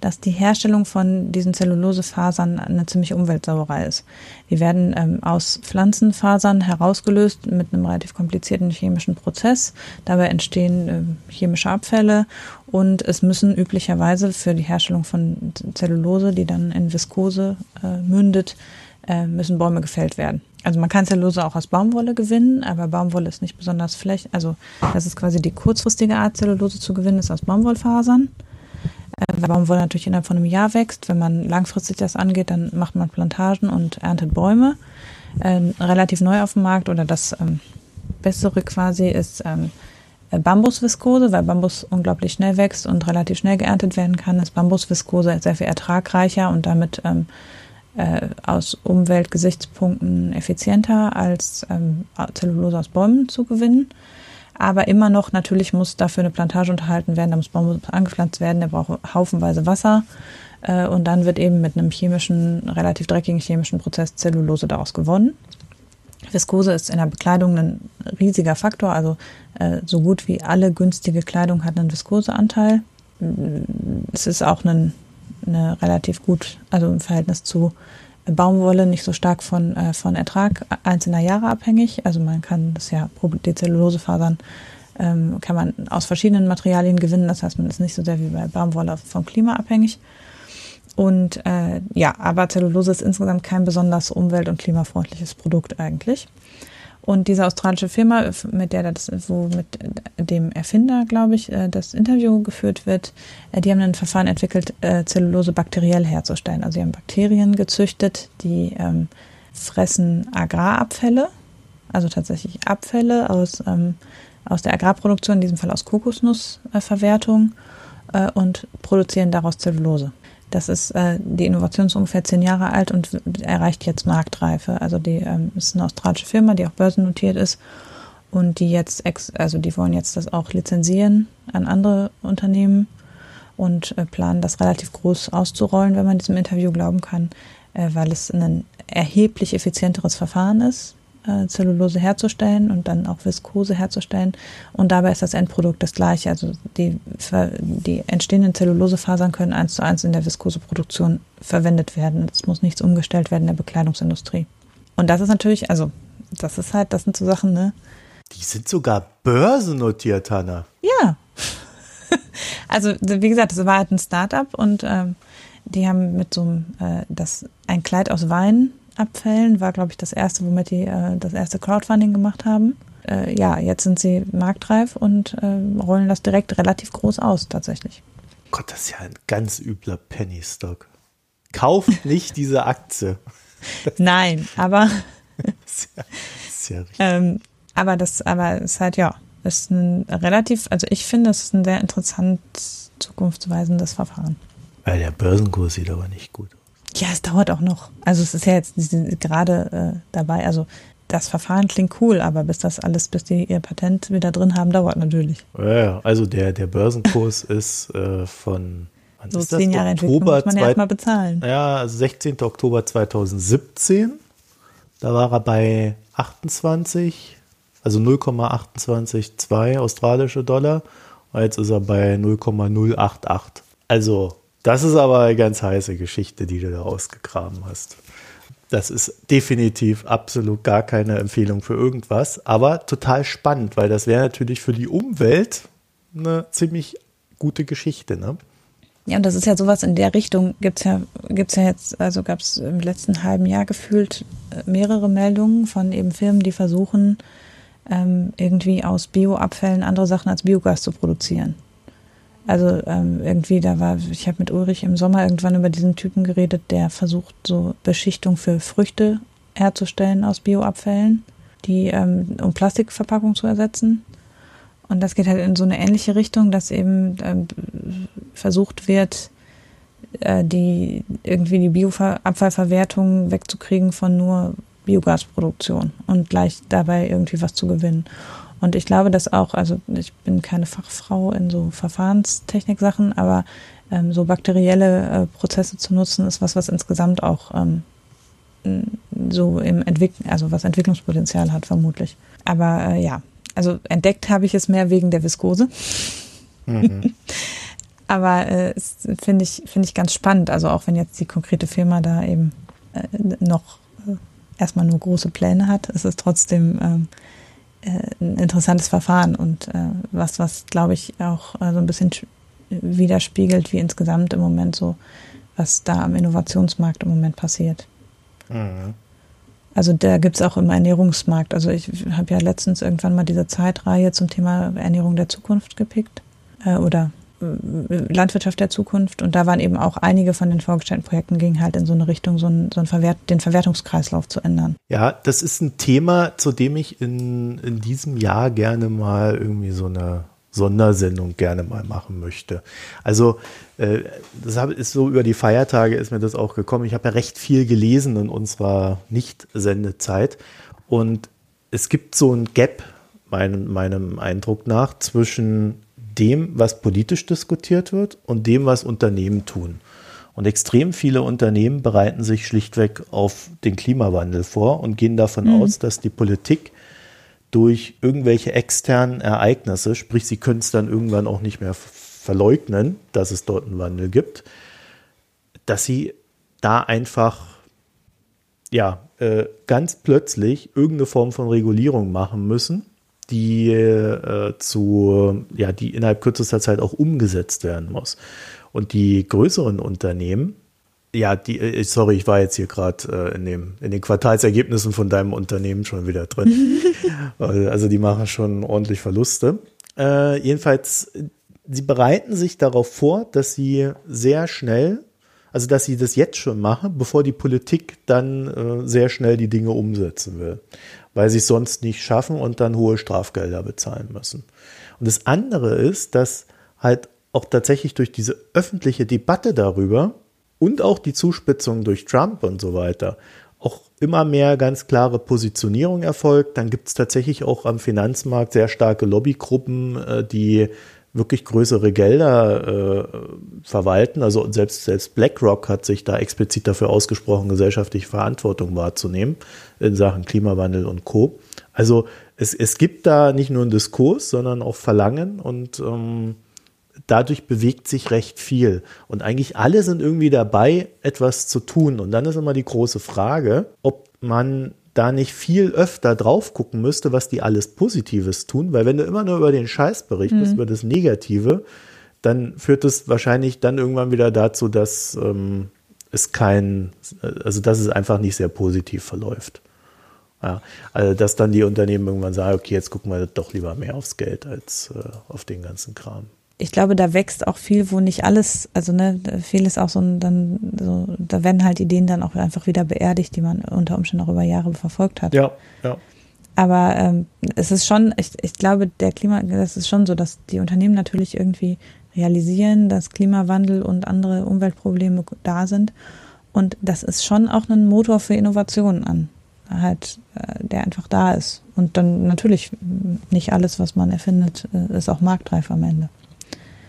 dass die Herstellung von diesen Zellulosefasern eine ziemliche Umweltsauerei ist. Die werden ähm, aus Pflanzenfasern herausgelöst mit einem relativ komplizierten chemischen Prozess. Dabei entstehen äh, chemische Abfälle und es müssen üblicherweise für die Herstellung von Zellulose, die dann in Viskose äh, mündet, äh, müssen Bäume gefällt werden. Also man kann Zellulose auch aus Baumwolle gewinnen, aber Baumwolle ist nicht besonders fläch. Also das ist quasi die kurzfristige Art, Zellulose zu gewinnen, ist aus Baumwollfasern. Äh, weil Baumwolle natürlich innerhalb von einem Jahr wächst. Wenn man langfristig das angeht, dann macht man Plantagen und erntet Bäume. Ähm, relativ neu auf dem Markt oder das ähm, Bessere quasi ist ähm, äh, Bambusviskose, weil Bambus unglaublich schnell wächst und relativ schnell geerntet werden kann, ist Bambusviskose sehr viel ertragreicher und damit ähm, äh, aus Umweltgesichtspunkten effizienter als ähm, Zellulose aus Bäumen zu gewinnen. Aber immer noch, natürlich muss dafür eine Plantage unterhalten werden, da muss Bambus angepflanzt werden, der braucht haufenweise Wasser. Äh, und dann wird eben mit einem chemischen, relativ dreckigen chemischen Prozess Zellulose daraus gewonnen. Viskose ist in der Bekleidung ein riesiger Faktor, also äh, so gut wie alle günstige Kleidung hat einen Viskoseanteil. Es ist auch ein, eine relativ gut, also im Verhältnis zu Baumwolle nicht so stark von, äh, von Ertrag einzelner Jahre abhängig. Also man kann das ja, die Zellulosefasern ähm, kann man aus verschiedenen Materialien gewinnen. Das heißt, man ist nicht so sehr wie bei Baumwolle vom Klima abhängig. Und äh, ja, aber Zellulose ist insgesamt kein besonders umwelt- und klimafreundliches Produkt eigentlich. Und diese australische Firma, mit der das, wo mit dem Erfinder, glaube ich, äh, das Interview geführt wird, äh, die haben ein Verfahren entwickelt, äh, Zellulose bakteriell herzustellen. Also sie haben Bakterien gezüchtet, die ähm, fressen Agrarabfälle, also tatsächlich Abfälle aus, ähm, aus der Agrarproduktion, in diesem Fall aus Kokosnussverwertung, äh, und produzieren daraus Zellulose. Das ist, äh, die Innovation ist ungefähr zehn Jahre alt und erreicht jetzt Marktreife. Also die ähm, ist eine australische Firma, die auch börsennotiert ist und die jetzt, ex, also die wollen jetzt das auch lizenzieren an andere Unternehmen und äh, planen das relativ groß auszurollen, wenn man diesem Interview glauben kann, äh, weil es ein erheblich effizienteres Verfahren ist äh, Zellulose herzustellen und dann auch Viskose herzustellen. Und dabei ist das Endprodukt das gleiche. Also die, die entstehenden Zellulosefasern können eins zu eins in der Viskoseproduktion verwendet werden. Es muss nichts umgestellt werden in der Bekleidungsindustrie. Und das ist natürlich, also das ist halt, das sind so Sachen, ne? Die sind sogar börsennotiert, Hanna. Ja. also wie gesagt, das war halt ein Startup und ähm, die haben mit so einem, äh, das, ein Kleid aus Wein Abfällen war, glaube ich, das erste, womit die äh, das erste Crowdfunding gemacht haben. Äh, ja, jetzt sind sie marktreif und äh, rollen das direkt relativ groß aus, tatsächlich. Gott, das ist ja ein ganz übler Penny-Stock. Kauft nicht diese Aktie. Nein, aber. sehr, sehr ähm, aber das, aber es ist halt, ja, ist ein relativ, also ich finde, es ist ein sehr interessant zukunftsweisendes Verfahren. Weil der Börsenkurs sieht aber nicht gut aus. Ja, es dauert auch noch. Also es ist ja jetzt gerade äh, dabei. Also das Verfahren klingt cool, aber bis das alles, bis die ihr Patent wieder drin haben, dauert natürlich. Ja, also der, der Börsenkurs ist äh, von wann so ist zehn Jahre Entwicklung muss man ja erstmal bezahlen. Ja, also 16. Oktober 2017. Da war er bei 28, also 0,282 australische Dollar. Und jetzt ist er bei 0,088. Also das ist aber eine ganz heiße Geschichte, die du da ausgegraben hast. Das ist definitiv absolut gar keine Empfehlung für irgendwas, aber total spannend, weil das wäre natürlich für die Umwelt eine ziemlich gute Geschichte, ne? Ja, und das ist ja sowas in der Richtung, gibt's ja, gibt's ja jetzt, also gab es im letzten halben Jahr gefühlt äh, mehrere Meldungen von eben Firmen, die versuchen, ähm, irgendwie aus Bioabfällen andere Sachen als Biogas zu produzieren. Also ähm, irgendwie, da war, ich habe mit Ulrich im Sommer irgendwann über diesen Typen geredet, der versucht, so Beschichtung für Früchte herzustellen aus Bioabfällen. die, ähm, um Plastikverpackungen zu ersetzen. Und das geht halt in so eine ähnliche Richtung, dass eben ähm, versucht wird, äh, die irgendwie die Bioabfallverwertung wegzukriegen von nur Biogasproduktion und gleich dabei irgendwie was zu gewinnen. Und ich glaube, dass auch, also ich bin keine Fachfrau in so Verfahrenstechnik-Sachen, aber ähm, so bakterielle äh, Prozesse zu nutzen, ist was, was insgesamt auch ähm, so im Entwickeln, also was Entwicklungspotenzial hat, vermutlich. Aber äh, ja, also entdeckt habe ich es mehr wegen der Viskose. Mhm. Aber äh, finde ich, finde ich ganz spannend. Also auch wenn jetzt die konkrete Firma da eben äh, noch äh, erstmal nur große Pläne hat, ist es trotzdem ähm, äh, ein interessantes Verfahren und äh, was, was glaube ich auch äh, so ein bisschen widerspiegelt, wie insgesamt im Moment so, was da am Innovationsmarkt im Moment passiert. Mhm. Also da gibt es auch im Ernährungsmarkt. Also ich habe ja letztens irgendwann mal diese Zeitreihe zum Thema Ernährung der Zukunft gepickt. Äh, oder äh, Landwirtschaft der Zukunft. Und da waren eben auch einige von den vorgestellten Projekten, gingen halt in so eine Richtung, so, ein, so ein Verwert, den Verwertungskreislauf zu ändern. Ja, das ist ein Thema, zu dem ich in, in diesem Jahr gerne mal irgendwie so eine Sondersendung gerne mal machen möchte. Also äh, das ist so über die Feiertage ist mir das auch gekommen. Ich habe ja recht viel gelesen in unserer Nicht-Sendezeit und es gibt so ein Gap, meinem, meinem Eindruck nach, zwischen dem, was politisch diskutiert wird und dem, was Unternehmen tun. Und extrem viele Unternehmen bereiten sich schlichtweg auf den Klimawandel vor und gehen davon mhm. aus, dass die Politik durch irgendwelche externen Ereignisse, sprich sie können es dann irgendwann auch nicht mehr verleugnen, dass es dort einen Wandel gibt, dass sie da einfach ja äh, ganz plötzlich irgendeine Form von Regulierung machen müssen, die äh, zu ja die innerhalb kürzester Zeit auch umgesetzt werden muss. Und die größeren Unternehmen, ja, die, äh, sorry, ich war jetzt hier gerade äh, in, in den Quartalsergebnissen von deinem Unternehmen schon wieder drin. also die machen schon ordentlich Verluste. Äh, jedenfalls, sie bereiten sich darauf vor, dass sie sehr schnell, also dass sie das jetzt schon machen, bevor die Politik dann äh, sehr schnell die Dinge umsetzen will, weil sie es sonst nicht schaffen und dann hohe Strafgelder bezahlen müssen. Und das andere ist, dass halt auch tatsächlich durch diese öffentliche Debatte darüber, und auch die Zuspitzung durch Trump und so weiter auch immer mehr ganz klare Positionierung erfolgt. Dann gibt es tatsächlich auch am Finanzmarkt sehr starke Lobbygruppen, äh, die wirklich größere Gelder äh, verwalten. Also selbst, selbst BlackRock hat sich da explizit dafür ausgesprochen, gesellschaftliche Verantwortung wahrzunehmen in Sachen Klimawandel und Co. Also es, es gibt da nicht nur einen Diskurs, sondern auch Verlangen und ähm, dadurch bewegt sich recht viel. Und eigentlich alle sind irgendwie dabei, etwas zu tun. Und dann ist immer die große Frage, ob man da nicht viel öfter drauf gucken müsste, was die alles Positives tun, weil wenn du immer nur über den Scheiß berichtest, mhm. über das Negative, dann führt es wahrscheinlich dann irgendwann wieder dazu, dass ähm, es kein, also dass es einfach nicht sehr positiv verläuft. Ja, also dass dann die Unternehmen irgendwann sagen, okay, jetzt gucken wir doch lieber mehr aufs Geld als äh, auf den ganzen Kram ich glaube, da wächst auch viel, wo nicht alles, also ne, viel ist auch so ein, dann so, da werden halt Ideen dann auch einfach wieder beerdigt, die man unter Umständen auch über Jahre verfolgt hat. Ja, ja. Aber ähm, es ist schon, ich, ich glaube, der Klima, das ist schon so, dass die Unternehmen natürlich irgendwie realisieren, dass Klimawandel und andere Umweltprobleme da sind. Und das ist schon auch ein Motor für Innovationen an, halt, äh, der einfach da ist. Und dann natürlich nicht alles, was man erfindet, äh, ist auch marktreif am Ende.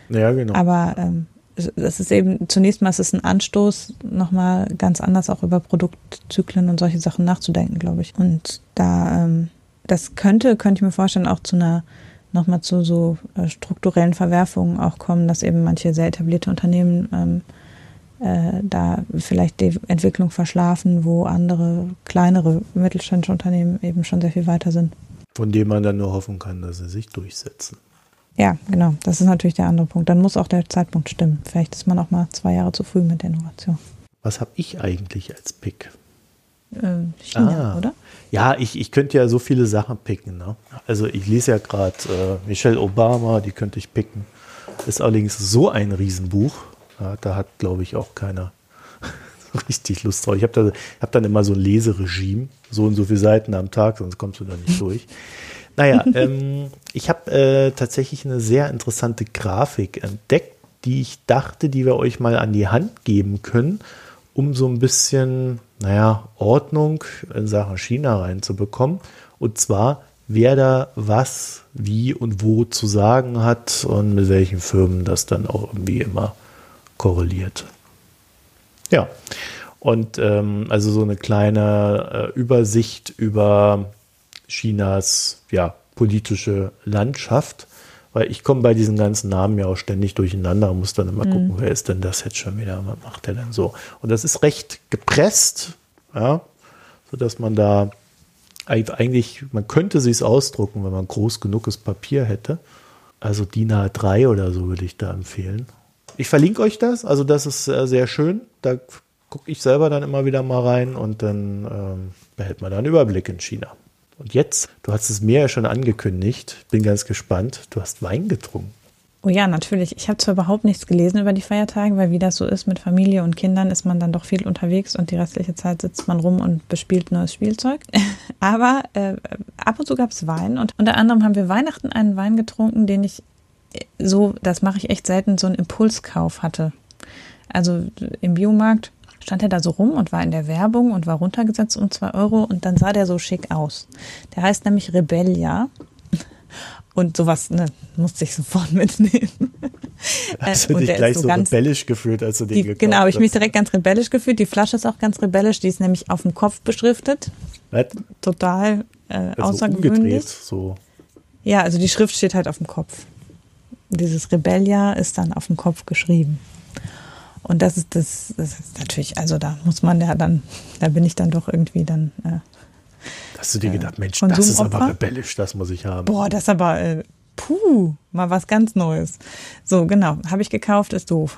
Ja, genau. Aber ähm, das ist eben, zunächst mal ist es ein Anstoß, nochmal ganz anders auch über Produktzyklen und solche Sachen nachzudenken, glaube ich. Und da, ähm, das könnte, könnte ich mir vorstellen, auch zu einer, nochmal zu so äh, strukturellen Verwerfungen auch kommen, dass eben manche sehr etablierte Unternehmen ähm, äh, da vielleicht die Entwicklung verschlafen, wo andere kleinere mittelständische Unternehmen eben schon sehr viel weiter sind. Von dem man dann nur hoffen kann, dass sie sich durchsetzen. Ja, genau. Das ist natürlich der andere Punkt. Dann muss auch der Zeitpunkt stimmen. Vielleicht ist man auch mal zwei Jahre zu früh mit der Innovation. Was habe ich eigentlich als Pick? Ähm, China, ah. oder? Ja, ich, ich könnte ja so viele Sachen picken. Ne? Also ich lese ja gerade äh, Michelle Obama, die könnte ich picken. Ist allerdings so ein Riesenbuch. Ja, da hat, glaube ich, auch keiner richtig Lust drauf. Ich habe da, hab dann immer so ein Leseregime, so und so viele Seiten am Tag, sonst kommst du da nicht durch. Naja, ähm, ich habe äh, tatsächlich eine sehr interessante Grafik entdeckt, die ich dachte, die wir euch mal an die Hand geben können, um so ein bisschen, naja, Ordnung in Sachen China reinzubekommen. Und zwar, wer da was, wie und wo zu sagen hat und mit welchen Firmen das dann auch irgendwie immer korreliert. Ja, und ähm, also so eine kleine äh, Übersicht über Chinas ja, politische Landschaft, weil ich komme bei diesen ganzen Namen ja auch ständig durcheinander und muss dann immer mhm. gucken, wer ist denn das jetzt schon wieder, was macht der denn so? Und das ist recht gepresst, ja, sodass man da eigentlich, man könnte sich es ausdrucken, wenn man groß genuges Papier hätte. Also DIN A3 oder so würde ich da empfehlen. Ich verlinke euch das, also das ist äh, sehr schön. Da gucke ich selber dann immer wieder mal rein und dann ähm, behält man da einen Überblick in China. Und jetzt, du hast es mir ja schon angekündigt, bin ganz gespannt, du hast Wein getrunken. Oh ja, natürlich. Ich habe zwar überhaupt nichts gelesen über die Feiertage, weil wie das so ist mit Familie und Kindern, ist man dann doch viel unterwegs und die restliche Zeit sitzt man rum und bespielt neues Spielzeug. Aber äh, ab und zu gab es Wein und unter anderem haben wir Weihnachten einen Wein getrunken, den ich äh, so, das mache ich echt selten, so einen Impulskauf hatte. Also im Biomarkt stand er da so rum und war in der Werbung und war runtergesetzt um zwei Euro und dann sah der so schick aus. Der heißt nämlich Rebellia. Und sowas ne, musste ich sofort mitnehmen. Hast du dich gleich so, so rebellisch gefühlt, als du den die, gekauft Genau, habe ich mich direkt ganz rebellisch gefühlt. Die Flasche ist auch ganz rebellisch. Die ist nämlich auf dem Kopf beschriftet. Was? Total äh, also außergewöhnlich. Umgedreht, so. Ja, also die Schrift steht halt auf dem Kopf. Dieses Rebellia ist dann auf dem Kopf geschrieben. Und das ist das, das ist natürlich, also da muss man ja dann, da bin ich dann doch irgendwie dann. Äh, Hast du dir gedacht, Mensch, das ist aber rebellisch, das muss ich haben. Boah, das ist aber, äh, puh, mal was ganz Neues. So, genau, habe ich gekauft, ist doof.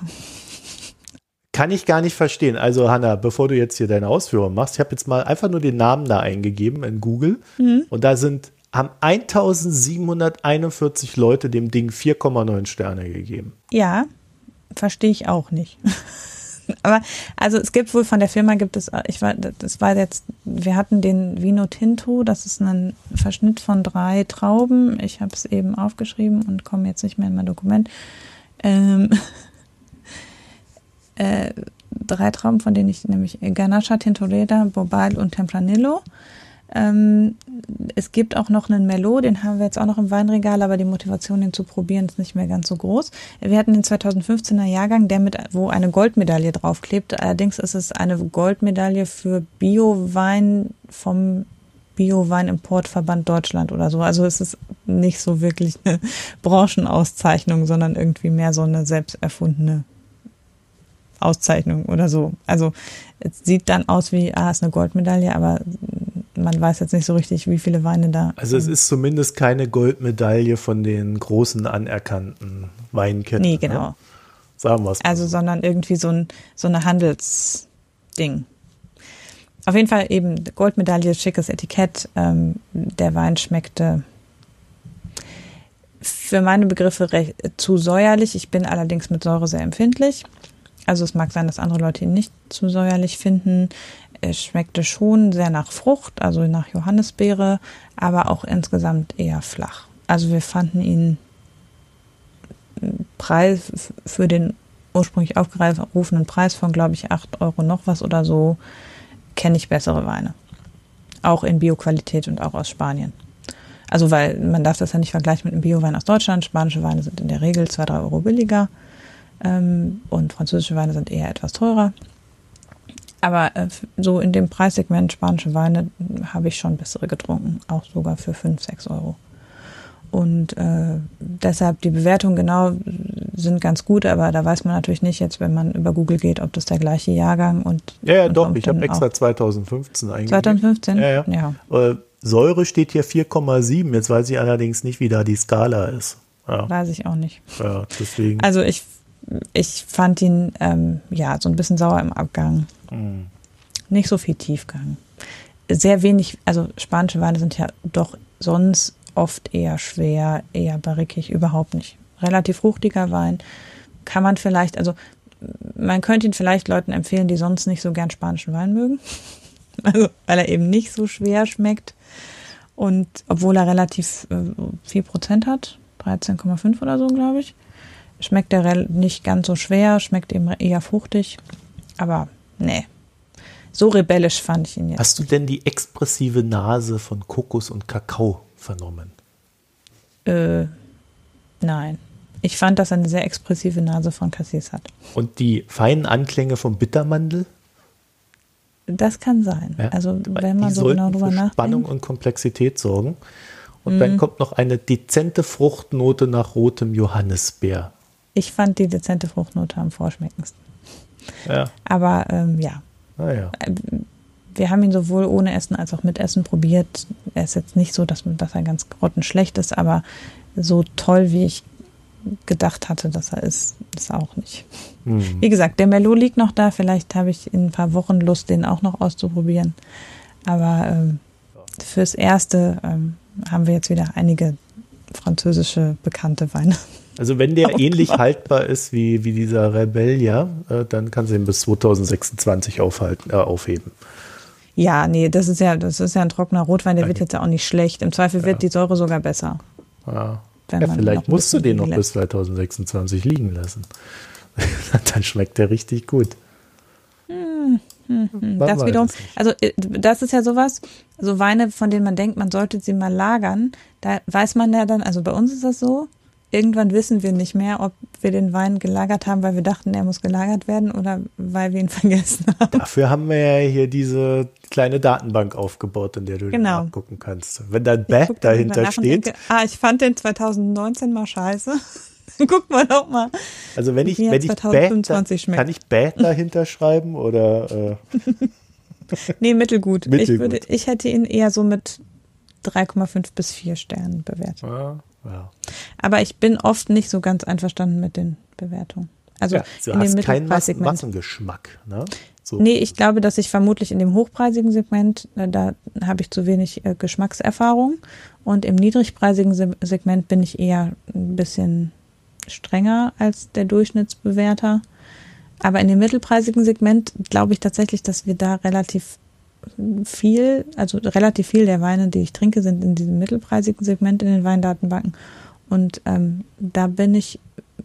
Kann ich gar nicht verstehen. Also, Hanna, bevor du jetzt hier deine Ausführung machst, ich habe jetzt mal einfach nur den Namen da eingegeben in Google mhm. und da sind haben 1741 Leute dem Ding 4,9 Sterne gegeben. Ja, verstehe ich auch nicht. Aber also es gibt wohl von der Firma gibt es, ich war, das war jetzt, wir hatten den Vino Tinto, das ist ein Verschnitt von drei Trauben. Ich habe es eben aufgeschrieben und komme jetzt nicht mehr in mein Dokument. Ähm, äh, drei Trauben, von denen ich nämlich Ganacha, Tintoreda, Bobal und Tempranillo. Ähm, es gibt auch noch einen Merlot, den haben wir jetzt auch noch im Weinregal, aber die Motivation, den zu probieren, ist nicht mehr ganz so groß. Wir hatten den 2015er Jahrgang, der mit, wo eine Goldmedaille draufklebt. Allerdings ist es eine Goldmedaille für Biowein vom Bio-Wein-Importverband Deutschland oder so. Also es ist nicht so wirklich eine Branchenauszeichnung, sondern irgendwie mehr so eine selbst erfundene Auszeichnung oder so. Also es sieht dann aus wie, ah, ist eine Goldmedaille, aber man weiß jetzt nicht so richtig, wie viele Weine da. Also es ist zumindest keine Goldmedaille von den großen anerkannten Weinketten. Nee, genau. Ne? Sagen wir es. Also, sondern irgendwie so, ein, so eine Handelsding. Auf jeden Fall eben Goldmedaille, schickes Etikett. Ähm, der Wein schmeckte für meine Begriffe recht, zu säuerlich. Ich bin allerdings mit Säure sehr empfindlich. Also es mag sein, dass andere Leute ihn nicht zu säuerlich finden. Es schmeckte schon sehr nach Frucht, also nach Johannisbeere, aber auch insgesamt eher flach. Also wir fanden ihn Preis für den ursprünglich aufgerufenen Preis von, glaube ich, 8 Euro noch was oder so, kenne ich bessere Weine. Auch in Bioqualität und auch aus Spanien. Also, weil man darf das ja nicht vergleichen mit einem Biowein aus Deutschland. Spanische Weine sind in der Regel 2, 3 Euro billiger ähm, und französische Weine sind eher etwas teurer. Aber äh, so in dem Preissegment spanische Weine habe ich schon bessere getrunken, auch sogar für 5, 6 Euro. Und äh, deshalb die Bewertungen genau sind ganz gut, aber da weiß man natürlich nicht jetzt, wenn man über Google geht, ob das der gleiche Jahrgang und. Ja, ja, und doch, ich habe extra 2015 eigentlich. 2015? Ja, ja. ja. Äh, Säure steht hier 4,7. Jetzt weiß ich allerdings nicht, wie da die Skala ist. Ja. Weiß ich auch nicht. Ja, deswegen. Also ich ich fand ihn ähm, ja so ein bisschen sauer im Abgang. Mhm. Nicht so viel Tiefgang. Sehr wenig, also spanische Weine sind ja doch sonst oft eher schwer, eher barrikig, überhaupt nicht. Relativ fruchtiger Wein. Kann man vielleicht, also man könnte ihn vielleicht Leuten empfehlen, die sonst nicht so gern spanischen Wein mögen. Also, weil er eben nicht so schwer schmeckt. Und obwohl er relativ äh, viel Prozent hat, 13,5 oder so, glaube ich, schmeckt er nicht ganz so schwer, schmeckt eben eher fruchtig. Aber nee, so rebellisch fand ich ihn jetzt. Hast du denn die expressive Nase von Kokos und Kakao vernommen? Äh, nein. Ich fand, dass er eine sehr expressive Nase von Cassis hat. Und die feinen Anklänge vom Bittermandel? Das kann sein. Ja, also wenn man so genau drüber nachdenkt. Spannung und Komplexität sorgen. Und mm. dann kommt noch eine dezente Fruchtnote nach rotem Johannisbeer. Ich fand die dezente Fruchtnote am vorschmeckendsten. Ja. Aber ähm, ja. Ah, ja. Äh, wir haben ihn sowohl ohne Essen als auch mit Essen probiert. Er ist jetzt nicht so, dass, dass er ganz grottenschlecht ist, aber so toll, wie ich gedacht hatte, dass er ist, ist er auch nicht. Mhm. Wie gesagt, der Merlot liegt noch da. Vielleicht habe ich in ein paar Wochen Lust, den auch noch auszuprobieren. Aber ähm, fürs Erste ähm, haben wir jetzt wieder einige französische bekannte Weine. Also wenn der ähnlich haltbar ist wie, wie dieser Rebellia, äh, dann kann sie ihn bis 2026 aufhalten, äh, aufheben. Ja, nee, das ist ja, das ist ja ein trockener Rotwein, der okay. wird jetzt ja auch nicht schlecht. Im Zweifel wird ja. die Säure sogar besser. Ja. ja vielleicht musst du den noch bis 2026 liegen lassen. dann schmeckt der richtig gut. Hm, hm, hm. Das wiederum, also äh, das ist ja sowas, so Weine, von denen man denkt, man sollte sie mal lagern. Da weiß man ja dann, also bei uns ist das so, irgendwann wissen wir nicht mehr, ob wir den Wein gelagert haben, weil wir dachten, er muss gelagert werden oder weil wir ihn vergessen haben. Dafür haben wir ja hier diese kleine Datenbank aufgebaut, in der du genau. gucken kannst. Wenn dann Back dahinter steht. Denke, ah, ich fand den 2019 mal scheiße. Guck mal doch mal. Also wenn ich, wenn ich Back, kann ich Back dahinter schreiben oder? Äh? nee, mittelgut. mittelgut. Ich, würde, ich hätte ihn eher so mit 3,5 bis 4 Sternen bewertet. Ja. Ja. Aber ich bin oft nicht so ganz einverstanden mit den Bewertungen. Also ja, du in hast dem keinen Massengeschmack. Ne? So. Nee, ich glaube, dass ich vermutlich in dem hochpreisigen Segment, äh, da habe ich zu wenig äh, Geschmackserfahrung. Und im niedrigpreisigen Se Segment bin ich eher ein bisschen strenger als der Durchschnittsbewerter. Aber in dem mittelpreisigen Segment glaube ich tatsächlich, dass wir da relativ viel, also relativ viel der Weine, die ich trinke, sind in diesem mittelpreisigen Segment in den Weindatenbanken. Und ähm, da bin ich,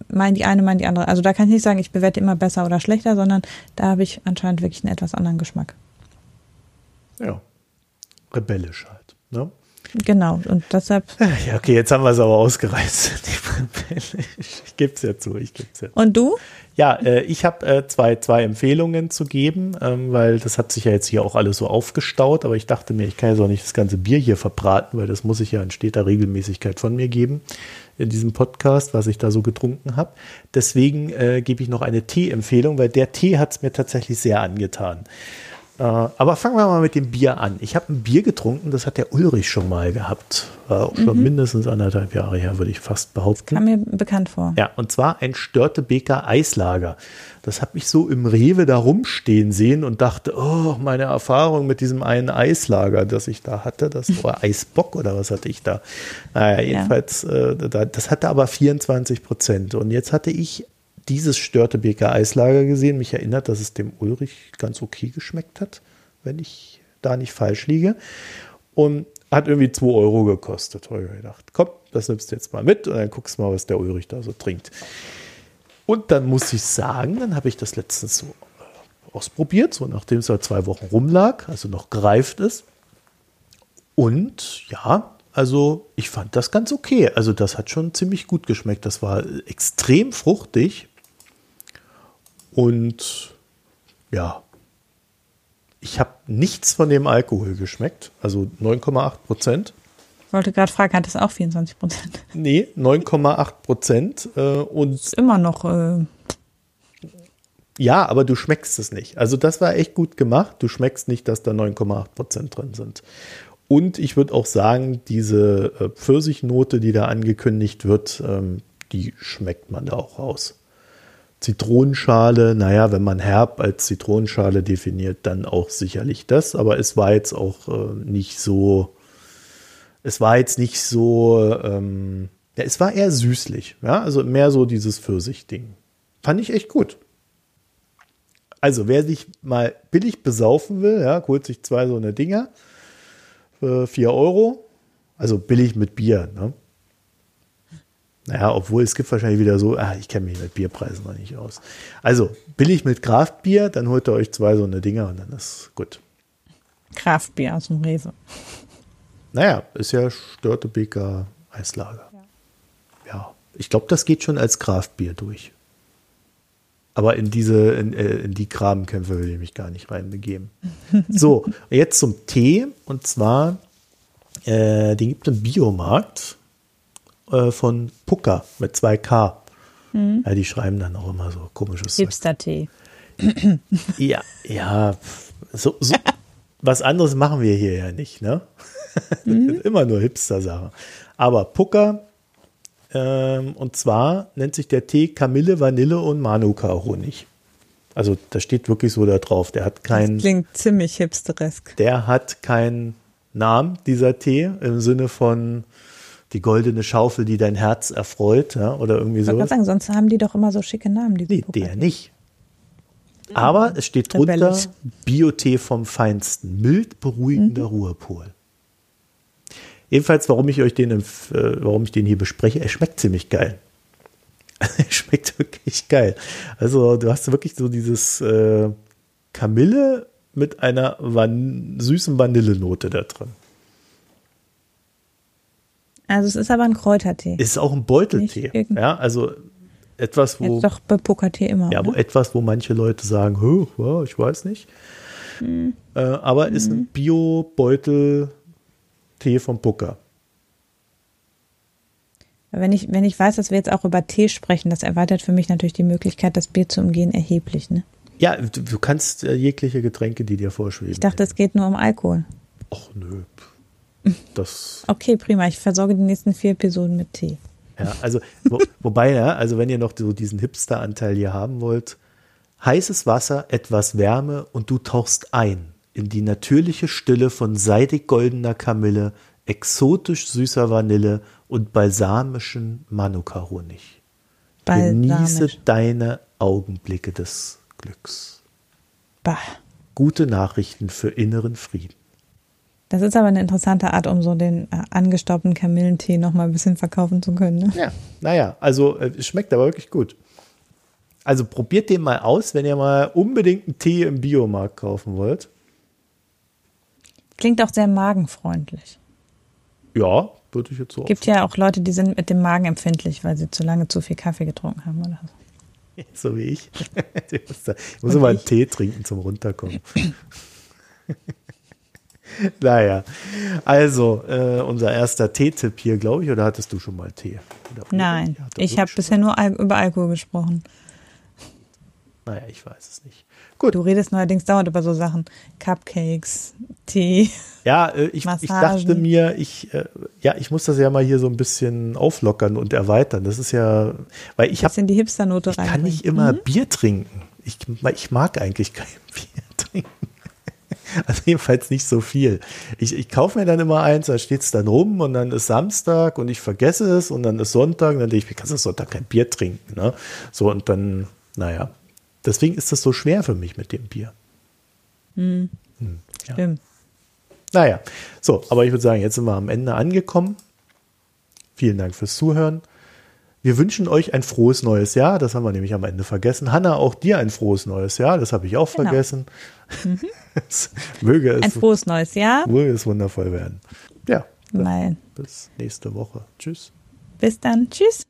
mein die eine, mein die andere. Also da kann ich nicht sagen, ich bewerte immer besser oder schlechter, sondern da habe ich anscheinend wirklich einen etwas anderen Geschmack. Ja, rebellisch halt. Ne? Genau, und deshalb. Ja, okay, jetzt haben wir es aber ausgereizt. ich gebe es ja zu, ich gebe es ja. Und du? Ja, äh, ich habe äh, zwei, zwei Empfehlungen zu geben, ähm, weil das hat sich ja jetzt hier auch alles so aufgestaut, aber ich dachte mir, ich kann ja so nicht das ganze Bier hier verbraten, weil das muss ich ja in steter Regelmäßigkeit von mir geben in diesem Podcast, was ich da so getrunken habe. Deswegen äh, gebe ich noch eine Tee-Empfehlung, weil der Tee hat es mir tatsächlich sehr angetan. Äh, aber fangen wir mal mit dem Bier an. Ich habe ein Bier getrunken, das hat der Ulrich schon mal gehabt. War auch schon mhm. mindestens anderthalb Jahre her, würde ich fast behaupten. Das kam mir bekannt vor. Ja, und zwar ein Störtebeker Eislager. Das habe ich so im Rewe da rumstehen sehen und dachte, oh, meine Erfahrung mit diesem einen Eislager, das ich da hatte, das war Eisbock oder was hatte ich da? Naja, jedenfalls, ja. äh, das hatte aber 24 Prozent. Und jetzt hatte ich dieses Störtebeker Eislager gesehen. Mich erinnert, dass es dem Ulrich ganz okay geschmeckt hat, wenn ich da nicht falsch liege. Und hat irgendwie 2 Euro gekostet. Habe ich gedacht, komm, das nimmst du jetzt mal mit und dann guckst du mal, was der Ulrich da so trinkt. Und dann muss ich sagen, dann habe ich das letztens so ausprobiert, so nachdem es halt zwei Wochen rumlag, also noch gereift ist. Und ja, also ich fand das ganz okay. Also das hat schon ziemlich gut geschmeckt. Das war extrem fruchtig und ja, ich habe nichts von dem Alkohol geschmeckt, also 9,8 Prozent. Ich wollte gerade fragen, hat es auch 24 Prozent? Nee, 9,8 Prozent. Äh, und ist immer noch. Äh ja, aber du schmeckst es nicht. Also das war echt gut gemacht. Du schmeckst nicht, dass da 9,8 Prozent drin sind. Und ich würde auch sagen, diese äh, Pfirsichnote, die da angekündigt wird, ähm, die schmeckt man da auch raus. Zitronenschale, naja, wenn man herb als Zitronenschale definiert, dann auch sicherlich das, aber es war jetzt auch äh, nicht so, es war jetzt nicht so, ähm, ja, es war eher süßlich, ja, also mehr so dieses Pfirsich-Ding. Fand ich echt gut. Also, wer sich mal billig besaufen will, ja, holt sich zwei so eine Dinger für 4 Euro. Also billig mit Bier, ne? Naja, obwohl es gibt wahrscheinlich wieder so, ah, ich kenne mich mit Bierpreisen noch nicht aus. Also billig mit Kraftbier, dann holt ihr euch zwei so eine Dinger und dann ist gut. Kraftbier aus dem Rewe. Naja, ist ja Störtebeker Eislager. Ja, ja ich glaube, das geht schon als Kraftbier durch. Aber in diese, in, äh, in die Grabenkämpfe will ich mich gar nicht reinbegeben. so, jetzt zum Tee. Und zwar, äh, den gibt es im Biomarkt äh, von Pucker mit 2K. Mhm. Ja, die schreiben dann auch immer so komisches Hipster-Tee. ja, ja, so, so was anderes machen wir hier ja nicht, ne? Mhm. immer nur Hipster-Sache. Aber Pucker, ähm, und zwar nennt sich der Tee Kamille, Vanille und Manuka-Honig. Also da steht wirklich so da drauf. Der hat keinen. klingt ziemlich hipsteresk. Der hat keinen Namen, dieser Tee, im Sinne von die goldene Schaufel, die dein Herz erfreut, ja, oder irgendwie so. Ich kann sagen, sonst haben die doch immer so schicke Namen. Die nee, der nicht. Aber es steht drunter Biotee vom Feinsten, mild beruhigender mhm. Ruhepol. Jedenfalls, warum ich euch den, äh, warum ich den hier bespreche, er schmeckt ziemlich geil. er schmeckt wirklich geil. Also du hast wirklich so dieses äh, Kamille mit einer Van süßen Vanillenote da drin. Also es ist aber ein Kräutertee. Ist auch ein Beuteltee. Ja, also etwas, wo. Jetzt doch bei Pokertee immer. Ja, wo etwas, wo manche Leute sagen, ja, ich weiß nicht. Hm. Äh, aber hm. ist ein hm. Bio-Beutel-Tee vom Pucker. Wenn ich, wenn ich weiß, dass wir jetzt auch über Tee sprechen, das erweitert für mich natürlich die Möglichkeit, das Bier zu umgehen, erheblich. Ne? Ja, du, du kannst äh, jegliche Getränke, die dir vorschweben. Ich dachte, es geht nur um Alkohol. Ach nö. Das okay, prima. Ich versorge die nächsten vier Episoden mit Tee. Ja, also, wo, wobei, ja, also wenn ihr noch so diesen Hipster-Anteil hier haben wollt, heißes Wasser, etwas Wärme und du tauchst ein in die natürliche Stille von seidig goldener Kamille, exotisch süßer Vanille und balsamischen Manuka-Honig. Genieße deine Augenblicke des Glücks. Bah. Gute Nachrichten für inneren Frieden. Das ist aber eine interessante Art, um so den äh, angestaubten Kamillentee noch mal ein bisschen verkaufen zu können. Ne? Ja, naja, also äh, schmeckt aber wirklich gut. Also probiert den mal aus, wenn ihr mal unbedingt einen Tee im Biomarkt kaufen wollt. Klingt auch sehr magenfreundlich. Ja, würde ich jetzt so. Gibt ja auch Leute, die sind mit dem Magen empfindlich, weil sie zu lange zu viel Kaffee getrunken haben oder so. So wie ich. ich muss, da, ich muss immer einen Tee trinken zum Runterkommen. naja, also äh, unser erster Tee-Tipp hier, glaube ich, oder hattest du schon mal Tee? Nein, ich habe bisher nur Al über Alkohol gesprochen. Naja, ich weiß es nicht. Gut. Du redest neuerdings dauernd über so Sachen. Cupcakes, Tee. Ja, äh, ich, ich, dachte mir, ich, äh, ja, ich muss das ja mal hier so ein bisschen auflockern und erweitern. Das ist ja, weil ich habe. die Hipster-Note Ich kann nicht immer mhm. Bier trinken. Ich, ich mag eigentlich kein Bier trinken. Also jedenfalls nicht so viel. Ich, ich kaufe mir dann immer eins, da steht es dann rum und dann ist Samstag und ich vergesse es und dann ist Sonntag und dann denke ich, wie kannst du Sonntag kein Bier trinken? Ne? So und dann, naja. Deswegen ist das so schwer für mich mit dem Bier. Hm. Hm, ja. Stimmt. Naja, so, aber ich würde sagen, jetzt sind wir am Ende angekommen. Vielen Dank fürs Zuhören. Wir wünschen euch ein frohes neues Jahr. Das haben wir nämlich am Ende vergessen. Hanna, auch dir ein frohes neues Jahr. Das habe ich auch genau. vergessen. Mhm. möge es, ein frohes neues Jahr. Möge es wundervoll werden. Ja. Nein. Bis nächste Woche. Tschüss. Bis dann. Tschüss.